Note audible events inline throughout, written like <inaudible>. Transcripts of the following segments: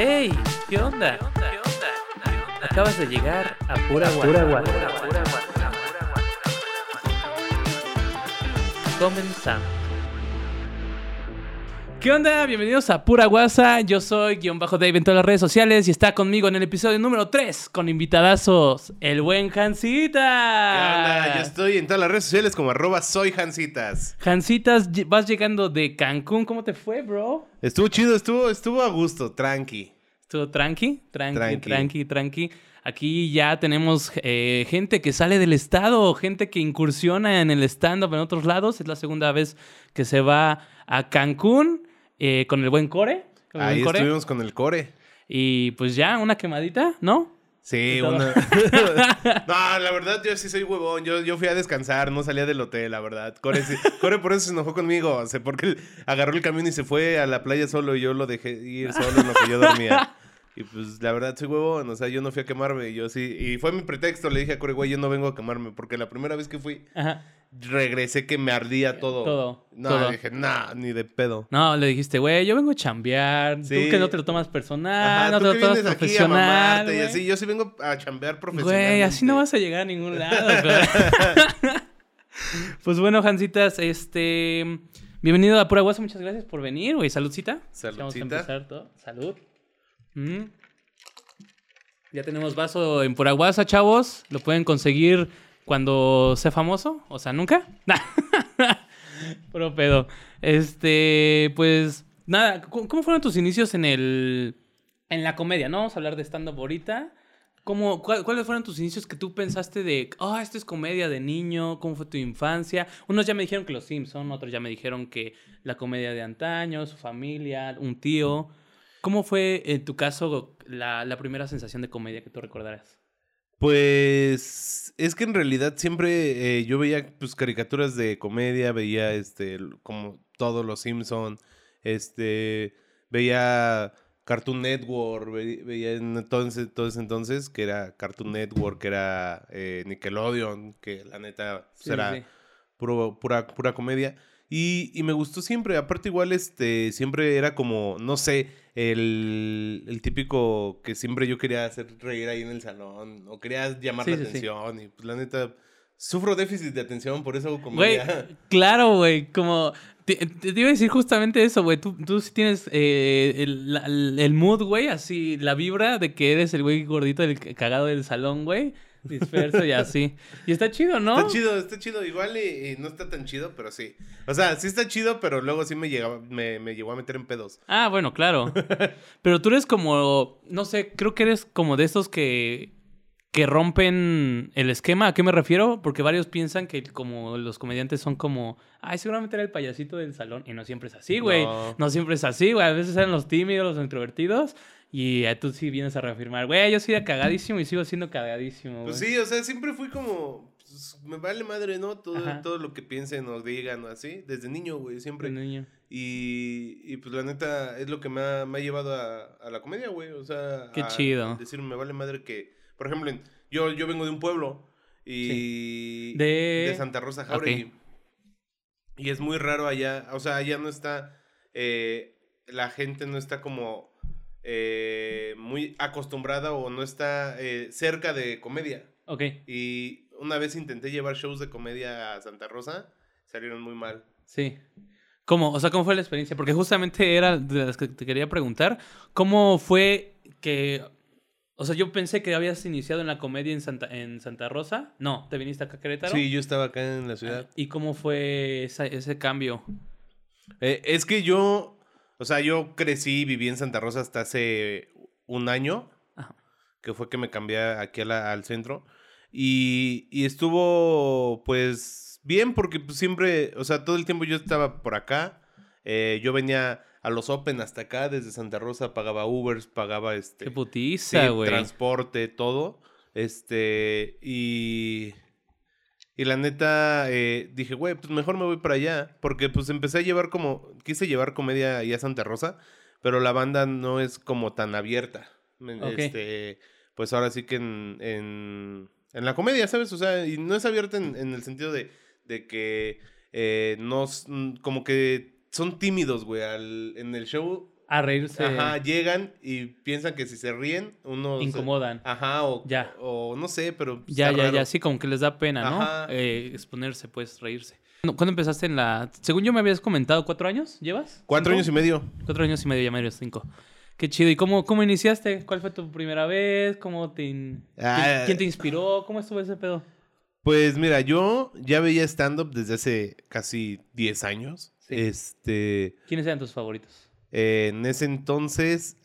Hey, ¿qué onda? Acabas de llegar a Pura Guasa. Comenzamos. ¿Qué onda? Bienvenidos a Pura Guasa. Yo soy guion bajo Dave en todas las redes sociales y está conmigo en el episodio número 3 con invitadazos, el buen Jancita. ¿Qué onda? Yo estoy en todas las redes sociales como arroba soy. Jancitas, ll- vas llegando de Cancún. ¿Cómo te fue, bro? Estuvo chido, estuvo, estuvo a gusto, tranqui. ¿Estuvo tranqui? Tranqui, tranqui, Tranqui. tranqui. Aquí ya tenemos eh, gente que sale del estado, gente que incursiona en el stand-up en otros lados. Es la segunda vez que se va a Cancún eh, con el buen Core. con el Ahí buen Core. estuvimos con el core. Y pues ya, una quemadita, ¿no? Sí, una... <laughs> <laughs> no, la verdad, yo sí soy huevón. Yo, yo fui a descansar, no salía del hotel, la verdad. Core, sí- <laughs> Core por eso se enojó conmigo. O sea, porque agarró el camión y se fue a la playa solo y yo lo dejé ir solo en lo que yo dormía. Y pues la verdad soy huevón, o sea, yo no fui a quemarme, yo sí. Y fue mi pretexto, le dije a Core, güey, yo no vengo a quemarme, porque la primera vez que fui, Ajá. regresé que me ardía todo. Todo, No, todo. dije, nah, ni de pedo. No, le dijiste, güey, yo vengo a chambear. Tú que no te lo tomas personal, Ajá, no tú te lo tomas vienes aquí a profesional. mamarte y así. Yo sí vengo a chambear profesionalmente. Güey, así no vas a llegar a ningún lado. <laughs> pues bueno, Jancitas, este. Bienvenido a Pura Guasa, muchas gracias por venir, güey. Saludcita. Vamos a Saludcita. empezar todo. Salud. Ya tenemos vaso en Pura Guasa, chavos. Lo pueden conseguir cuando sea famoso, o sea, nunca. <laughs> Puro pedo. Este, pues, nada, ¿cómo fueron tus inicios en el. en la comedia? No vamos a hablar de stand-up ahorita. ¿Cómo, cuál- ¿Cuáles fueron tus inicios que tú pensaste de, ah, esto es comedia de niño? ¿Cómo fue tu infancia? Unos ya me dijeron que los Simpson, otros ya me dijeron que la comedia de antaño, su familia, un tío. ¿Cómo fue en tu caso la, la primera sensación de comedia que tú recordarás? Pues es que en realidad siempre eh, yo veía pues caricaturas de comedia, veía este como todos los Simpson, este veía Cartoon Network, ve- veía en entonces, todo ese entonces que era Cartoon Network, que era eh, Nickelodeon, que la neta pues, Sí, era sí. puro- pura, pura comedia. Y, y me gustó siempre. Aparte, igual, este, siempre era como, no sé, el, el típico que siempre yo quería hacer reír ahí en el salón. O quería llamar Sí, la sí, sí. atención. Y pues la neta, sufro déficit de atención, por eso hago Güey, comedia. <laughs> claro, güey, como... Te, te- te iba a decir justamente eso, güey. Tú, tú sí tienes eh, el, la- el mood, güey, así, la vibra de que eres el güey gordito, el cagado del salón, güey. Disperso y así. Y está chido, ¿no? Está chido, está chido. Igual y, y no está tan chido, pero sí. O sea, sí está chido, pero luego sí me, llegaba, me, me llegó a meter en pedos. Ah, bueno, claro. <laughs> Pero tú eres como, no sé, creo que eres como de estos que, que rompen el esquema. ¿A qué me refiero? Porque varios piensan que como los comediantes son como, ay, seguramente era el payasito del salón. Y no siempre es así, güey. No. No. siempre es así, güey. A veces eran los tímidos, los introvertidos. Y tú sí vienes a reafirmar, güey, yo soy de cagadísimo y sigo siendo cagadísimo, Pues sí, o sea, siempre fui como. pues, me vale madre, ¿no? Todo, Ajá. todo lo que piensen o digan o así. Desde niño, güey, siempre. De niño. Y, y pues la neta es lo que me ha, me ha llevado a, a la comedia, güey. O sea, Qué a chido. Decir, me vale madre que. Por ejemplo, yo, yo vengo de un pueblo y. De- de Santa Rosa Jauregui. Y es muy raro allá. O sea, allá no está. eh, la gente no está como. Eh, muy acostumbrada o no está eh, cerca de comedia. Ok. Y una vez intenté llevar shows de comedia a Santa Rosa, salieron muy mal. Sí. ¿Cómo? O sea, ¿cómo fue la experiencia? Porque justamente era de las que te quería preguntar. ¿Cómo fue que... O sea, yo pensé que habías iniciado en la comedia en Santa, en Santa Rosa. No, te viniste acá a Querétaro. Sí, yo estaba acá en la ciudad. ¿Y cómo fue esa- ese cambio? Eh, es que yo, o sea, yo crecí y viví en Santa Rosa hasta hace un año, Ajá. que fue que me cambié aquí la- al centro. Y, y estuvo, pues, bien, porque pues, siempre, o sea, todo el tiempo yo estaba por acá. Eh, yo venía a los Open hasta acá, desde Santa Rosa, pagaba Ubers, pagaba este... Qué Sí, putiza, güey. transporte, todo. Este, y. Y la neta, eh, dije, güey, pues mejor me voy para allá. Porque pues empecé a llevar como. Quise llevar comedia allá a Santa Rosa, pero la banda no es como tan abierta. Ok. Este, pues ahora sí que en, en, en la comedia, ¿sabes? O sea, y no es abierta en, en el sentido de, de que eh, no. mm, Como que son tímidos, güey. al- En el show A reírse. Ajá, llegan y piensan que si se ríen, uno... se- Incomodan. Ajá, o, Ya. o no sé, pero... Ya, está ya, raro. ya, sí, como que les da pena, ¿no? Ajá. Eh, exponerse, pues, reírse. ¿Cuándo empezaste en la...? Según yo me habías comentado, ¿cuatro años llevas? Cuatro ¿Cinco? años y medio. Cuatro años y medio, ya medio cinco. Qué chido. ¿Y cómo, cómo iniciaste? ¿Cuál fue tu primera vez? ¿Cómo te... in- Ah. ¿Quién, quién te inspiró? ¿Cómo estuvo ese pedo? Pues mira, yo ya veía stand-up desde hace casi 10 años. Sí. Este, ¿Quiénes eran tus favoritos? Eh, en ese entonces,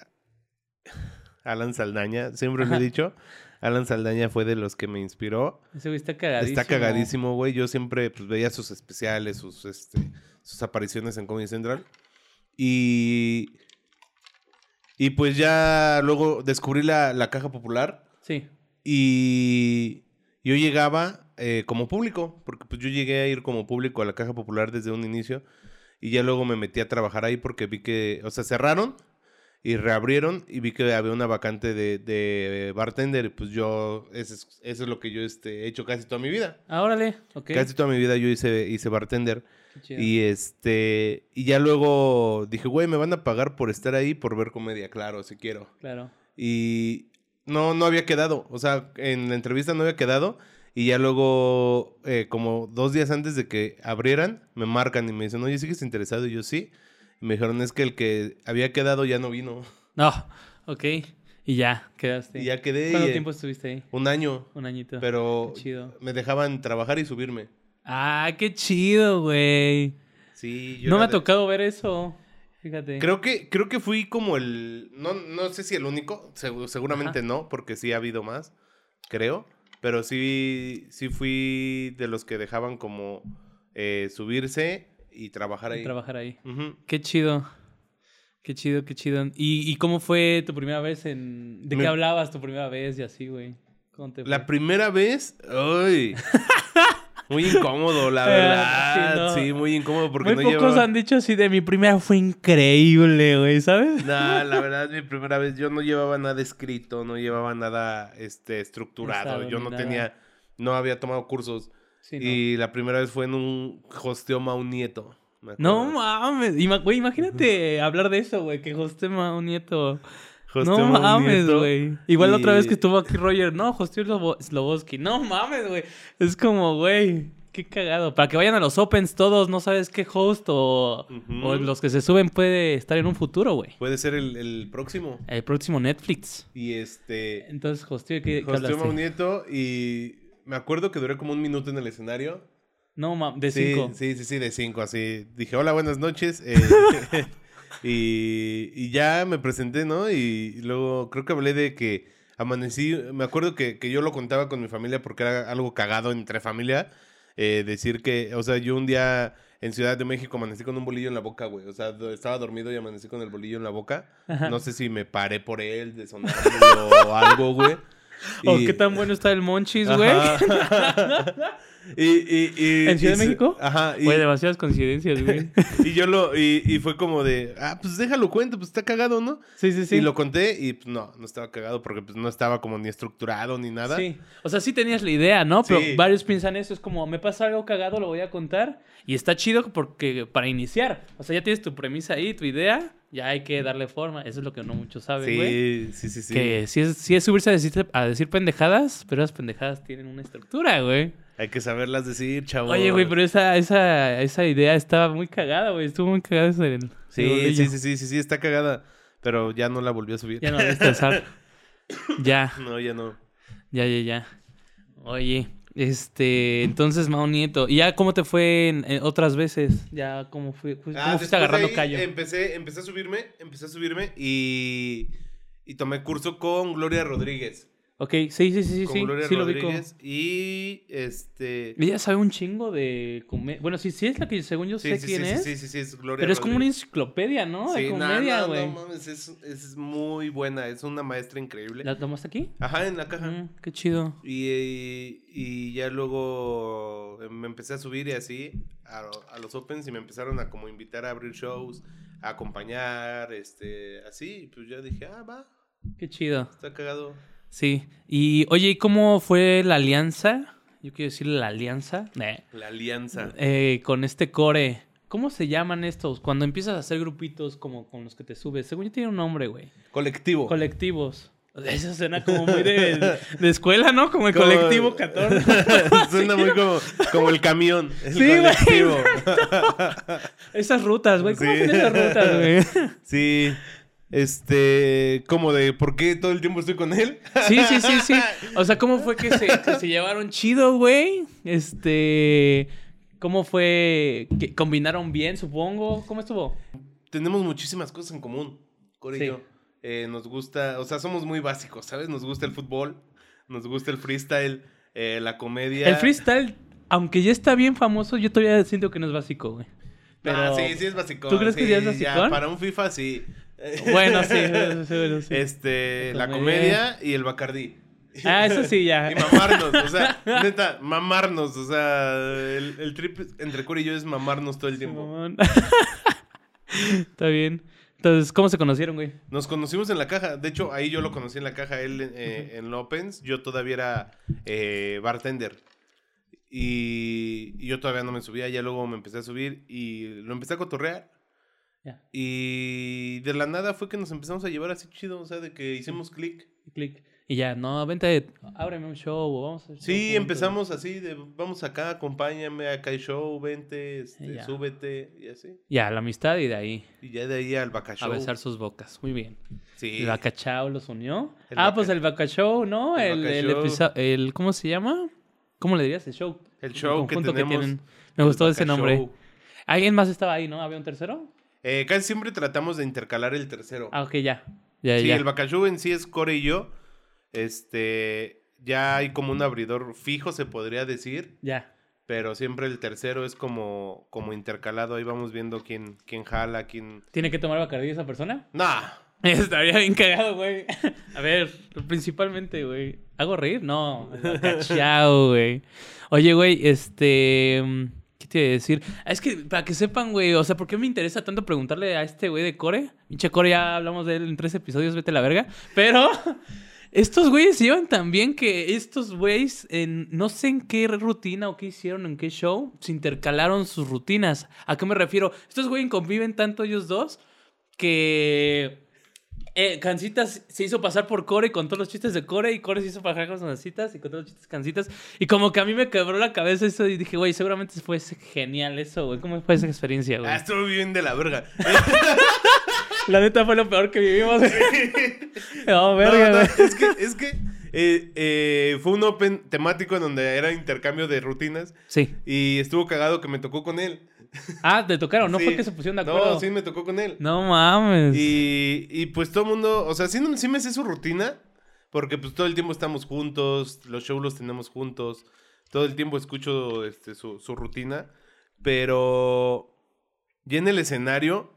Alan Saldaña, siempre lo he dicho, Alan Saldaña fue de los que me inspiró. Ese güey está cagadísimo. Está cagadísimo, güey. Yo siempre pues, veía sus especiales, sus, este, sus apariciones en Comedy Central. Y, y pues ya luego descubrí la, la caja popular. Sí. Y yo llegaba eh, como público, porque pues yo llegué a ir como público a la Caja Popular desde un inicio y ya luego me metí a trabajar ahí porque vi que, o sea, cerraron y reabrieron y vi que había una vacante de, de bartender y pues yo, eso es, eso es lo que yo este, he hecho casi toda mi vida. Ah, órale. Ok. Casi toda mi vida yo hice, hice bartender y este, y ya luego dije, güey, me van a pagar por estar ahí, por ver comedia, claro, si quiero. Claro. Y no, no había quedado. O sea, en la entrevista no había quedado. Y ya luego, eh, como dos días antes de que abrieran, me marcan y me dicen, oye, ¿sigues interesado? Y yo sí. Y me dijeron, es que el que había quedado ya no vino. No, ok. Y ya, quedaste. Y ya quedé. ¿Cuánto y, tiempo estuviste ahí? Un año. Un añito. Pero chido. me dejaban trabajar y subirme. Ah, qué chido, güey. Sí, yo No me ha de- tocado ver eso. Fíjate. Creo que, creo que fui como el. No, no sé si el único. segu- seguramente Ajá. no, porque sí ha habido más. Creo. Pero sí, sí fui de los que dejaban como eh, subirse y trabajar ahí. trabajar ahí. Qué chido. Qué chido, qué chido. ¿Y, y cómo fue tu primera vez en... ¿De Me- qué hablabas tu primera vez y así, güey? ¿Cómo te fue? La primera vez. ¡Ay! <laughs> Muy incómodo, la verdad. <laughs> sí, Sí, no. muy incómodo porque Muy no pocos llevaba. han dicho así de mi primera fue increíble, güey, ¿sabes? Nah, <laughs> la verdad, mi primera vez yo no llevaba nada escrito, no llevaba nada este, estructurado. Yo no nada. tenía. No había tomado cursos. Sí, no. Y la primera vez fue en un hosteo un nieto. No mames. Güey, imagínate hablar de eso, güey. Que hostema un nieto. Hosteo no mames, güey. Igual la otra vez y- que estuvo aquí Roger. No, hosteó Slobo- Sloboski. No mames, güey. Es como, güey. Qué cagado. Para que vayan a los Opens todos, no sabes qué host o, los que se suben puede estar en un futuro, güey. Puede ser el, el próximo. El próximo Netflix. Y este. Entonces, hosteo, ¿qué, qué Hosteo un nieto y me acuerdo que duré como un minuto en el escenario. No mames, de sí, cinco. Sí, sí, sí, de cinco, así. Dije, hola, buenas noches. <laughs> eh, y, y ya me presenté, ¿no? Y luego creo que hablé de que amanecí. Me acuerdo que, que yo lo contaba con mi familia porque era algo cagado entre familia. eh, decir que, o sea, yo un día en Ciudad de México amanecí con un bolillo en la boca, güey. O sea, estaba dormido y amanecí con el bolillo en la boca. Ajá. No sé si me paré por él de sonar o algo, güey. <laughs> O Y- qué tan bueno está el Monchis, güey. <laughs> Ajá. y, y, y- ¿En Ciudad y de México? Ajá. Y, Güey, demasiadas coincidencias, güey. <laughs> y yo lo, y, y fue como de, ah, pues déjalo cuento, pues está cagado, ¿no? Sí, sí, sí. Y lo conté y pues no, no estaba cagado porque pues no estaba como ni estructurado ni nada. Sí. O sea, sí tenías la idea, ¿no? Pero Sí. varios piensan eso. Es como, me pasa algo cagado, lo voy a contar. Y está chido porque para iniciar. O sea, ya tienes tu premisa ahí, tu idea. Ya hay que darle forma. Eso es lo que no muchos saben, güey. Sí, sí, sí, sí. Que sí es, sí es subirse a decir, a decir pendejadas, pero las pendejadas tienen una estructura, güey. Hay que saberlas decir, chavo. Oye, güey, pero esa, esa, esa idea estaba muy cagada, güey. Estuvo muy cagada esa del- Sí, sí, sí, sí, sí, sí, está cagada. Pero ya no la volvió a subir. Ya no voy a descansar. <laughs> ya. No, ya no. Ya, ya, ya. Oye, este, entonces Mao Nieto, ¿y ya cómo te fue en- en otras veces? Ya, ¿cómo, fui, cómo Ah, fuiste después de agarrando ahí callo? Empecé, empecé a subirme, empecé a subirme y, y tomé curso con Gloria Rodríguez. Ok, sí, sí, sí, sí, con sí, Gloria sí lo vi Rodríguez. Y este. Ella sabe un chingo de comedia. Bueno, sí, sí es la que según yo Sí, sé sí, quién sí, es. sí, sí, sí, es Gloria pero es como una enciclopedia, ¿no? De no, comedia, no, güey. no mames, es, es muy buena, es una maestra increíble. ¿La tomaste aquí? Ajá, en la caja. Mm, qué chido. Y, y, y ya luego me empecé a subir y así a, a los Opens y me empezaron a como invitar a abrir shows, a acompañar, este, así, y pues ya dije, ah, va, Qué chido. está cagado. Sí. Y, oye, ¿y cómo fue la alianza? Yo quiero decir la alianza. La alianza. eh, con este core. ¿Cómo se llaman estos? Cuando empiezas a hacer grupitos como con los que te subes. Según yo tiene un nombre, güey. Colectivo. Colectivos. Eso suena como muy de, de escuela, ¿no? Como el Como- colectivo 14. <laughs> Suena muy como, como el camión. El Sí, güey. colectivo. Esas rutas, güey. ¿Cómo Sí. son esas rutas, güey? Sí. Este, como de por qué todo el tiempo estoy con él. Sí, sí, sí, sí. <laughs> O sea, ¿cómo fue que se, que se llevaron chido, güey? Este. ¿Cómo fue que combinaron bien, supongo? ¿Cómo estuvo? Tenemos muchísimas cosas en común, Core Sí. y yo. Eh, nos gusta, o sea, somos muy básicos, ¿sabes? Nos gusta el fútbol, nos gusta el freestyle, eh, la comedia. El freestyle, aunque ya está bien famoso, yo todavía siento que no es básico, güey. Pero... Ah, sí, sí es básico. ¿Tú crees que ya es basicón? para un FIFA, sí. Bueno, sí, <laughs> sí, sí. Este, La la comedia. y el Bacardí. Ah, eso sí, ya. <laughs> Y mamarnos, o sea, <laughs> neta, mamarnos, o sea, el, el trip entre Core y yo es mamarnos todo el tiempo. Está bien. Entonces, ¿cómo se conocieron, güey? Nos conocimos en la caja, de hecho, ahí yo lo conocí en la caja, él eh, en Lopens, yo todavía era eh, bartender. Y, y yo todavía no me subía, ya luego me empecé a subir y lo empecé a cotorrear. Ya. Y de la nada fue que nos empezamos a llevar así chido, o sea, de que hicimos clic. Clic. Y ya, no, vente, ábreme un show vamos a show Sí, empezamos así, de vamos acá, acompáñame, acá hay show, vente, este, Ya. súbete, y así. Ya, la amistad y de ahí Y ya de ahí al Baca a besar sus bocas. Muy bien. Sí. ¿El Bacachao los unió? El ah, Baca- pues el Bacachao, ¿no? El El, ¿Cómo se llama? ¿Cómo le dirías? El show. El show que tenemos. Me el gustó ese nombre. ¿Alguien más estaba ahí, no? ¿Había un tercero? Eh, casi siempre tratamos de intercalar el tercero. Ah, ok, ya. Ya, sí, ya. el Bacachú en sí es Core y yo. Este, ya hay como un abridor fijo, se podría decir. Ya. Pero siempre el tercero es como, como intercalado. Ahí vamos viendo quién, quién jala, quién... ¿Tiene que tomar Bacardí esa persona? Nah, <laughs> Estaría bien cagado, güey. A ver, principalmente, güey. ¿Hago reír? No. Cachao, güey. Oye, güey, este. ¿Qué te iba a decir? Ah, Es que para que sepan, güey, o sea, ¿por qué me interesa tanto preguntarle a este güey de Core? Pinche Core, ya hablamos de él en tres episodios, vete la verga. Pero. <laughs> Estos güeyes llevan tan bien que estos güeyes, no sé en qué rutina o qué hicieron, en qué show, se intercalaron sus rutinas. ¿A qué me refiero? Estos güeyes conviven tanto ellos dos que eh, Cancitas se hizo pasar por Core con todos los chistes de Core y Core se hizo pasar con Cancitas y con todos los chistes de Cancitas. Y como que a mí me quebró la cabeza eso y dije, güey, seguramente fue genial eso, güey. ¿Cómo fue esa experiencia, güey? ah, estuvo bien de la verga. <laughs> La neta fue lo peor que vivimos. <laughs> no, verga, no, es que, es que eh, eh, fue un open temático en donde era intercambio de rutinas. Sí. Y estuvo cagado que me tocó con él. Ah, te tocaron, no Sí. fue que se pusieron de acuerdo. No, sí me tocó con él. No mames. Y, y pues todo el mundo, o sea, sí, sí me sé su rutina, porque pues todo el tiempo estamos juntos, los shows los tenemos juntos, todo el tiempo escucho este, su, su rutina, pero ya en el escenario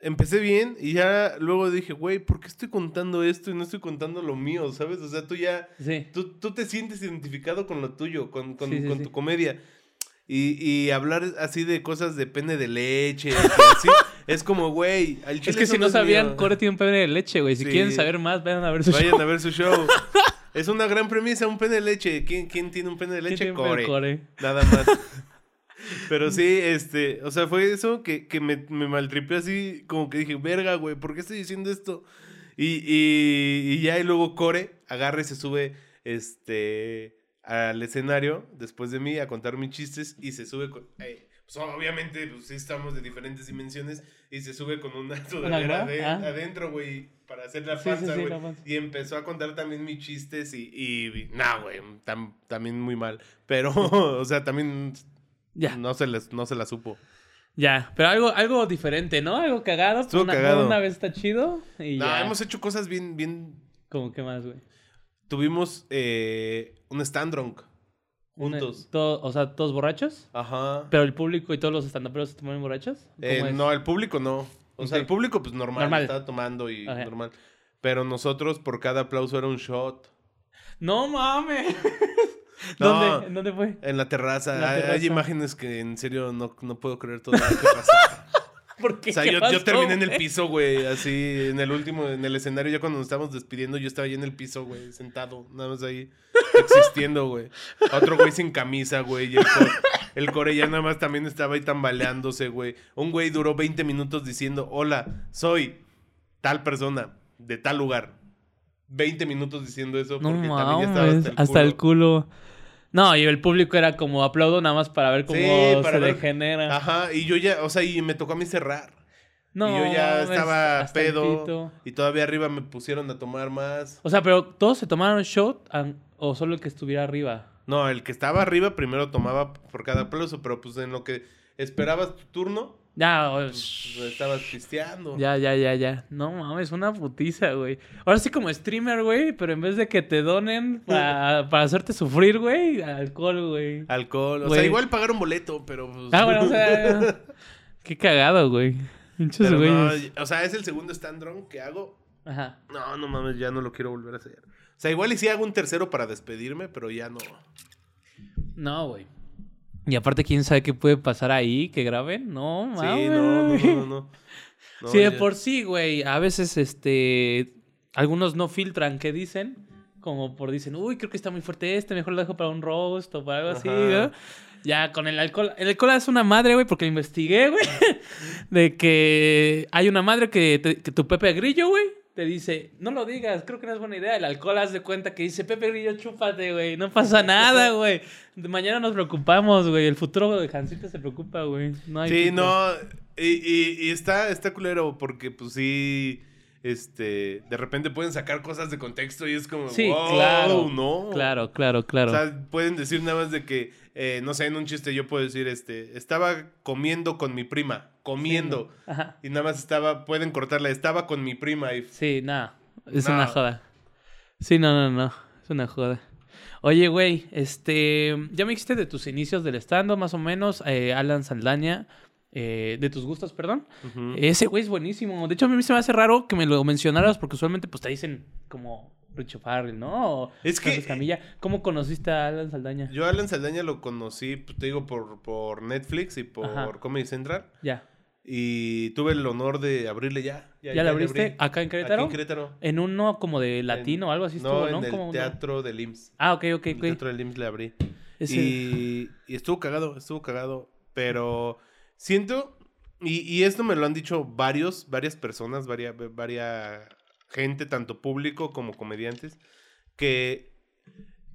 empecé bien y ya luego dije, güey, ¿por qué estoy contando esto y no estoy contando lo mío, sabes? O sea, tú ya, Sí. tú, tú te sientes identificado con lo tuyo, con, con, Sí, sí, con tu comedia. Y, y hablar así de cosas de pene de leche, así, <laughs> es como, güey, Es que si no sabían. Core tiene un pene de leche, güey. Si Sí. quieren saber más, vayan a ver su Vayan show. a ver su show. <laughs> es una gran premisa, un pene de leche. ¿Quién, quién tiene un pene de ¿Quién leche? Core. Core? Nada más. <laughs> Pero sí, este, o sea, fue eso que, que me, me así, como que dije, verga, güey, ¿por qué estoy diciendo esto? Y, y, y ya, y luego Core agarra y se sube, este, al escenario, después de mí, a contar mis chistes, y se sube con... eh, pues obviamente, pues sí estamos de diferentes dimensiones, y se sube con una <laughs> sudadera de- Ah. adentro, güey, para hacer la Sí, sí, panza, sí, güey. Y empezó a contar también mis chistes y, y nah, güey, tam- también muy mal. <laughs> Pero, <laughs> o sea, también Ya. no se les, no se la supo. Ya, pero algo, algo diferente, ¿no? Algo cagado. Una, cagado. Una vez está chido y No, ya. hemos hecho cosas bien, bien. Como que más, güey. Tuvimos eh, un stand drunk Una- juntos. todo- o sea, todos borrachos. Ajá. Pero el público y todos los estandaperos se toman borrachos. ¿Cómo Eh, no, el público no. O sea, el público, pues normal, Normal. estaba tomando y normal. Pero nosotros, por cada aplauso era un shot. No mames. <laughs> No. ¿Dónde? ¿En dónde fue? En la terraza. Hay- imágenes que en serio no, no puedo creer todo lo que pasa. <laughs> <laughs> ¿Por qué? O sea, ¿Qué yo, terminé en el piso, güey, así, en el último, en el escenario, ya cuando nos estábamos despidiendo, yo estaba ahí en el piso, güey, sentado, nada más ahí, existiendo, güey. Otro güey sin camisa, güey, y el, co- El core ya nada más también estaba ahí tambaleándose, güey. Un güey duró 20 minutos diciendo, hola, soy tal persona de tal lugar. 20 minutos diciendo eso No porque también ya estaba hasta el hasta el culo. No, y el público era como aplaudo nada más para ver cómo Sí, para se ver- degenera. Ajá, y yo ya, o sea, y me tocó a mí cerrar. No, y yo ya estaba pedo. Y todavía arriba me pusieron a tomar más. O sea, pero todos se tomaron shot o solo el que estuviera arriba. No, el que estaba arriba primero tomaba por cada aplauso, pero pues en lo que esperabas tu turno, Ya, pues, estabas pisteando. ya, ya, ya, ya. No mames, una putiza, güey. Ahora sí como streamer, güey, pero en vez de que te donen para, <laughs> para hacerte sufrir, güey, alcohol, güey. Alcohol. O Güey. sea, igual pagar un boleto, pero pues. Ah, bueno, o sea, <laughs> qué cagado, güey. No, güeyes. o sea, es el segundo stand drunk que hago. Ajá. No, no mames, ya no lo quiero volver a hacer. O sea, igual y sí hago un tercero para despedirme, pero ya no. No, güey. Y aparte, quién sabe qué puede pasar ahí, que graben. No, mames. Sí, no, no, no, no. <laughs> No, sí, de ya. por sí, güey. A veces, este. Algunos no filtran qué dicen. Como por dicen, uy, creo que está muy fuerte este, mejor lo dejo para un roast o para algo así. ¿no? Ya con el alcohol. El alcohol es una madre, güey, porque lo investigué, güey. <laughs> De que hay una madre que, te- que tu Pepe Grillo, güey, te dice, no lo digas, creo que no es buena idea. El alcohol haz de cuenta que dice, Pepe Grillo, chúpate, güey. No pasa <laughs> nada, güey. Mañana nos preocupamos, güey. El futuro de Jancita se preocupa, güey. No hay Sí, no. Y, y, y está, está culero porque, pues sí. Este, de repente pueden sacar cosas de contexto y es como, Sí, wow, claro. no. Claro, claro, claro. O sea, pueden decir nada más de que, eh, no sé, en un chiste yo puedo decir, este, estaba comiendo con mi prima, comiendo. Ajá. Y nada más estaba, pueden cortarla, estaba con mi prima y... Sí, nada. Es No. una joda. Sí, no, no, no. Es una joda. Oye, güey, este. Ya me dijiste de tus inicios del stand más o menos. eh, Alan Saldaña. eh, de tus gustos, perdón. Ese güey es buenísimo. De hecho, a mí se me hace raro que me lo mencionaras porque usualmente pues te dicen como Richo Farrell, ¿no? O Es que- Camilla. ¿Cómo conociste a Alan Saldaña? Yo a Alan Saldaña lo conocí, pues, te digo, por, por Netflix y por Ajá. Comedy Central. Ya. Y tuve el honor de abrirle ya. ¿Ya, ya la abriste? abrí. ¿Acá en Querétaro? Aquí en Querétaro. En uno como de latino o algo así estuvo, no, ¿no? en el Como teatro del IMSS. Ah, ok, ok, En el ok. teatro del IMSS le abrí. Ese- Y, y estuvo cagado, estuvo cagado. Pero siento, y, y esto me lo han dicho varios, varias personas, varias, varias gente, tanto público como comediantes, que,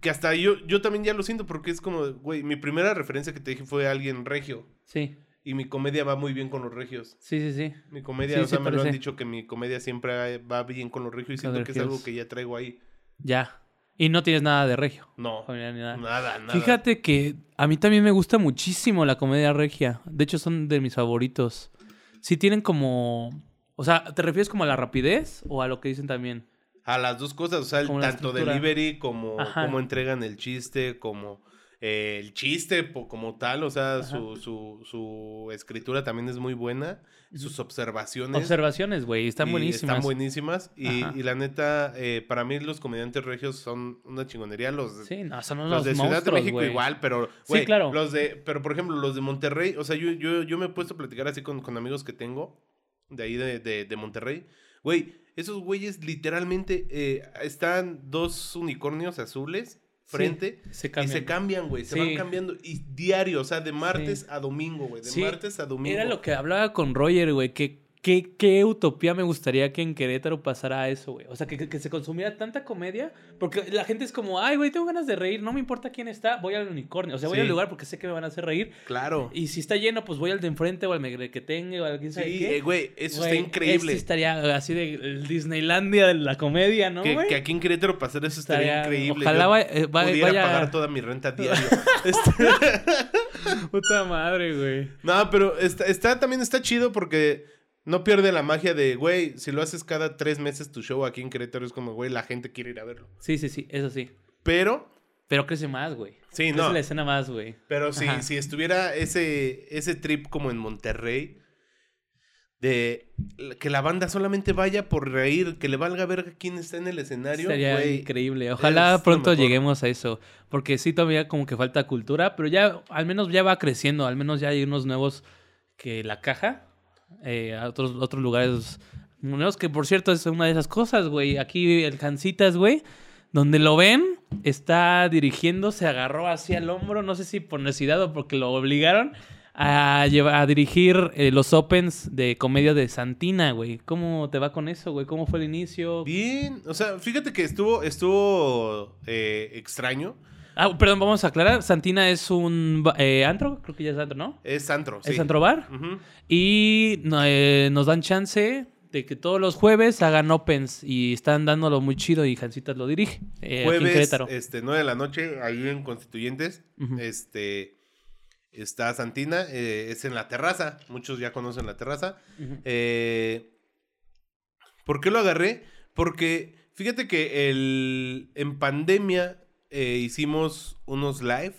que hasta yo, yo también ya lo siento porque es como, güey, mi primera referencia que te dije fue alguien regio. Sí, Y mi comedia va muy bien con los regios. sí, sí, sí. Mi comedia, Sí, o sea, sí me lo han dicho que mi comedia siempre va bien con los regios y siento que es algo que ya traigo ahí. Ya. Y no tienes nada de regio. No, familiar ni nada. nada, nada. Fíjate que a mí también me gusta muchísimo la comedia regia. De hecho, son de mis favoritos. Sí tienen como... O sea, ¿te refieres como a la rapidez o a lo que dicen también? A las dos cosas, o sea, el tanto delivery como Ajá. cómo entregan el chiste, como eh, el chiste como tal, o sea, su, su, su escritura también es muy buena, sus observaciones Observaciones, güey. Están buenísimas. están buenísimas y, y la neta, eh, para mí los comediantes regios son una chingonería, los, Sí, no, son los unos de Ciudad de México igual, pero, güey, claro. los de, pero por ejemplo, los de Monterrey, o sea, yo, yo, yo me he puesto a platicar así con, con amigos que tengo de ahí de, de, de Monterrey, güey, esos güeyes literalmente eh, están dos unicornios azules frente se y cambian. se cambian, güey, se Sí. van cambiando y diario, o sea, de martes a domingo, güey, de martes a domingo. Era lo que hablaba con Roger, güey, que qué, qué utopía me gustaría que en Querétaro pasara eso, güey. O sea, que, se consumiera tanta comedia, porque la gente es como, ay, güey, tengo ganas de reír, no me importa quién está, voy al unicornio. O sea, voy Sí. al lugar porque sé que me van a hacer reír. Claro. Y si está lleno, pues voy al de enfrente o al que tenga o al quién sabe Sí, qué. eh, güey, eso Güey, está increíble. este estaría así de el Disneylandia de la comedia, ¿no, que, güey? que aquí en Querétaro pasar eso estaría, Estaría- increíble. ojalá vaya- eh, va- pudiera vaya- pagar toda mi renta <laughs> diario. Puta madre, güey. No, pero está, está- también está chido porque no pierde la magia de, güey, si lo haces cada tres meses tu show aquí en Querétaro es como, güey, la gente quiere ir a verlo. Sí, sí, sí, eso sí. Pero, Pero crece más, güey. sí, Crece no. la escena más, güey. Pero si, Ajá. si estuviera ese, ese trip como en Monterrey, de que la banda solamente vaya por reír, que le valga ver quién está en el escenario, Sería increíble. Ojalá es pronto lleguemos a eso. Porque sí, todavía como que falta cultura, pero ya al menos ya va creciendo. Al menos ya hay unos nuevos que la caja. Eh, a otros, otros lugares nuevos que, por cierto, es una de esas cosas, güey. Aquí el Cancitas, güey. Donde lo ven, está dirigiendo, se agarró hacia el hombro, no sé si por necesidad o porque lo obligaron a, llevar, a dirigir eh, los Opens de comedia de Santina, güey. ¿Cómo te va con eso, güey? ¿Cómo fue el inicio? Bien, o sea, fíjate que estuvo, estuvo eh, extraño. Ah, perdón, vamos a aclarar. Santina es un eh, antro, creo que ya es antro, ¿no? Es antro, sí. Es antro bar. Y eh, nos dan chance de que todos los jueves hagan opens y están dándolo muy chido y Jancitas lo dirige. eh, en Jueves, Querétaro. este, 9 de la noche, ahí en Constituyentes, este, está Santina, eh, es en la terraza, muchos ya conocen la terraza. Eh, ¿Por qué lo agarré? Porque fíjate que el, en pandemia eh, hicimos unos live,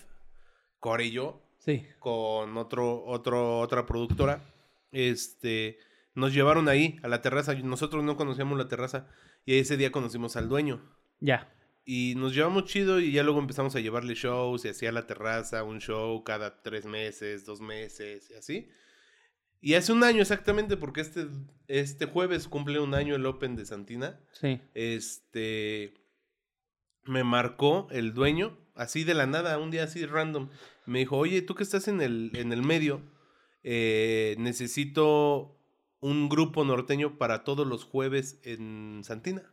Core y yo, Sí. con otro, otro, otra productora. Este, nos llevaron ahí, a la terraza. Nosotros no conocíamos la terraza. Y ese día conocimos al dueño. Ya. Y nos llevamos chido y ya luego empezamos a llevarle shows y hacía la terraza, un show cada tres meses, dos meses y así. Y hace un año exactamente, porque este, este jueves cumple un año el Open de Santina. Sí. Este me marcó el dueño, así de la nada, un día así random. Me dijo, oye, tú que estás en el, en el medio, eh, necesito un grupo norteño para todos los jueves en Santina.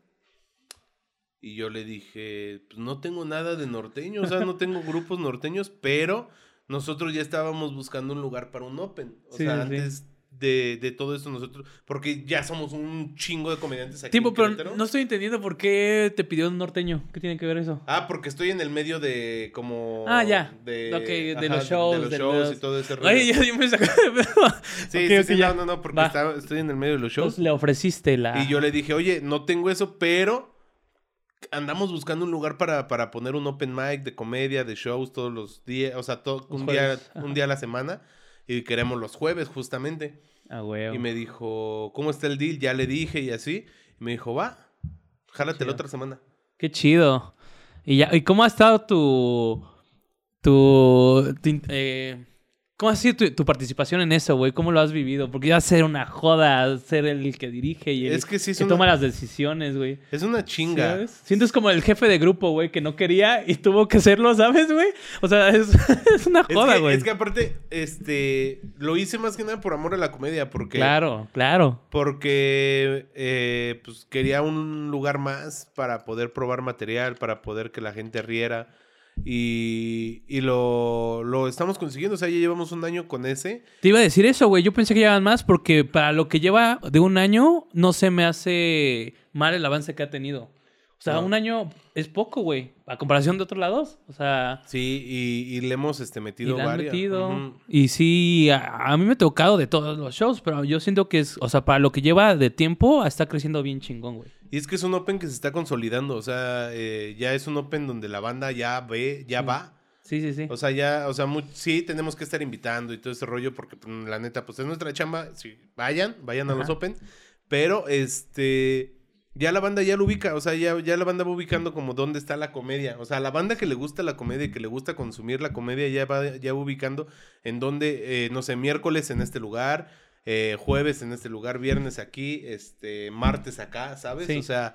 Y yo le dije, pues no tengo nada de norteño, o sea, no tengo grupos norteños, pero nosotros ya estábamos buscando un lugar para un Open. O Sí, sea, sí, antes de, de todo esto nosotros, porque ya somos un chingo de comediantes aquí. Tiempo, pero no estoy entendiendo por qué te pidió un norteño. ¿Qué tiene que ver eso? Ah, porque estoy en el medio de como... Ah, ya. De, los shows, De los shows los- y todo ese rollo. Oye, yo, yo me sacé de. Sí, <laughs> sí, ok, sí, ya. no, no, no, porque estaba- estoy en el medio de los shows. Entonces le ofreciste la. Y yo le dije, oye, no tengo eso, pero andamos buscando un lugar para, para poner un open mic de comedia, de shows todos los días, o sea, todo, un, día, jueves, un día a la semana. Y queremos los jueves, justamente. Ah, güey. Y me dijo, ¿cómo está el deal? Ya le dije y así. Y me dijo, va, jálate Chido. la otra semana. Qué chido. ¿Y, ya, ¿y cómo ha estado tu. tu. tu eh, ¿Cómo ha sido tu, tu participación en eso, güey? ¿Cómo lo has vivido? Porque ya ser una joda, ser el que dirige y el Es que sí es que una- toma las decisiones, güey. Es una chinga. ¿Sabes? Sientes como el jefe de grupo, güey, que no quería y tuvo que hacerlo, ¿sabes, güey? O sea, es, <laughs> es una Es joda, que, güey. es que aparte, este, lo hice más que nada por amor a la comedia, porque, Claro, claro. porque, eh, pues quería un lugar más para poder probar material, para poder que la gente riera y, y lo, lo estamos consiguiendo, o sea, ya llevamos un año con ese. Te iba a decir eso, güey. Yo pensé que llevaban más porque para lo que lleva de un año no se me hace mal el avance que ha tenido. O sea, No. un año es poco, güey. A comparación de otros lados. O sea, Sí, y, y le hemos este, y metido le han varias. metido. Y sí, a, a mí me ha tocado de todos los shows, pero yo siento que es, o sea, para lo que lleva de tiempo, está creciendo bien chingón, güey. Y es que es un Open que se está consolidando, o sea, eh, ya es un Open donde la banda ya ve, ya Sí. va. Sí, sí, sí. O sea, ya, o sea, mu- sí tenemos que estar invitando y todo ese rollo porque pues, la neta, pues es nuestra chamba. Sí, vayan, vayan a los. Open. Pero, este, ya la banda ya lo ubica, o sea, ya, ya la banda va ubicando como dónde está la comedia. O sea, la banda que le gusta la comedia y que le gusta consumir la comedia ya va, ya va ubicando en dónde, eh, no sé, miércoles en este lugar, eh, jueves en este lugar, viernes aquí, este, martes acá, ¿sabes? Sí. O sea,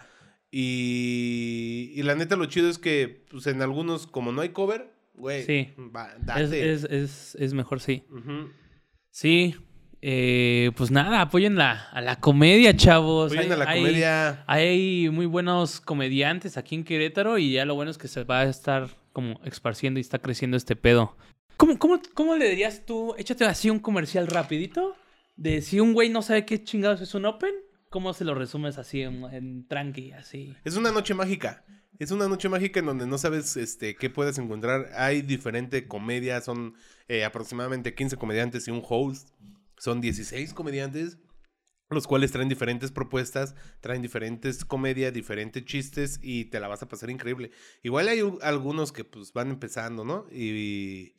y, y la neta lo chido es que, pues en algunos, como no hay cover, güey, Sí. va, es, date. es, es, es mejor, sí. Sí. Eh, pues nada, apoyen la, a la comedia, chavos. Apoyen Hay- a la hay- comedia. Hay muy buenos comediantes aquí en Querétaro y ya lo bueno es que se va a estar como esparciendo y está creciendo este pedo. ¿Cómo, cómo, cómo le dirías tú? Échate así un comercial rapidito de si un güey no sabe qué chingados es un open, ¿cómo se lo resumes así en, tranqui, así? Es una noche mágica. Es una noche mágica en donde no sabes este, qué puedes encontrar. Hay diferente comedia, son eh, aproximadamente 15 comediantes y un host. Son 16 comediantes, los cuales traen diferentes propuestas, traen diferentes comedias, diferentes chistes y te la vas a pasar increíble. Igual hay algunos que pues van empezando, ¿no? Y,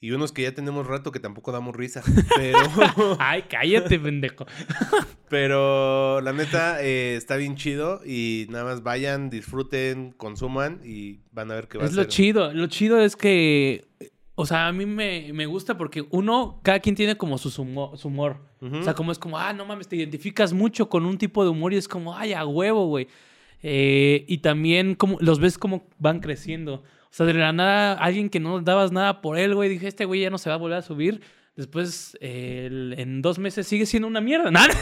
y unos que ya tenemos rato que tampoco damos risa. <laughs> Pero, <laughs> Ay, cállate, pendejo. <laughs> pero la neta eh, está bien chido y nada más vayan, disfruten, consuman y van a ver qué va Es a lo ser. chido. Lo chido es que, o sea, a mí me, me gusta porque uno, cada quien tiene como su sumo- su humor. O sea, como es como, ah, no mames, te identificas mucho con un tipo de humor y es como, ay, a huevo, güey. Eh, y también como, los ves cómo van creciendo. O sea, de la nada, alguien que no dabas nada por él, güey, dije, este güey ya no se va a volver a subir. Después, eh, el- en dos meses sigue siendo una mierda. <laughs> Nada,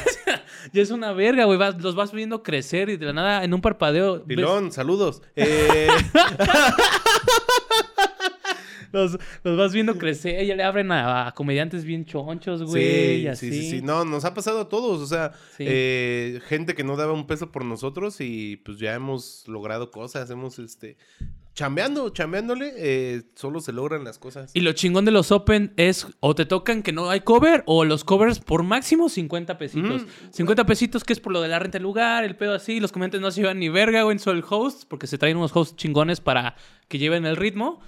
ya es una verga, güey. vas- los vas viendo crecer y de la nada, en un parpadeo. ves- Pilón, saludos. <laughs> Eh, los, los vas viendo crecer. Ya le abren a, a comediantes bien chonchos, güey. sí, así. sí, sí, sí. No, nos ha pasado a todos. O sea, Sí. eh, gente que no daba un peso por nosotros y pues ya hemos logrado cosas. Hemos, este, chambeando, chambeándole, eh, solo se logran las cosas. Y lo chingón de los Open es o te tocan que no hay cover o los covers por máximo 50 pesitos. Ujú. 50 pesitos que es por lo de la renta del lugar, el pedo así. Los comediantes no se llevan ni verga, güey, solo el host porque se traen unos hosts chingones para que lleven el ritmo.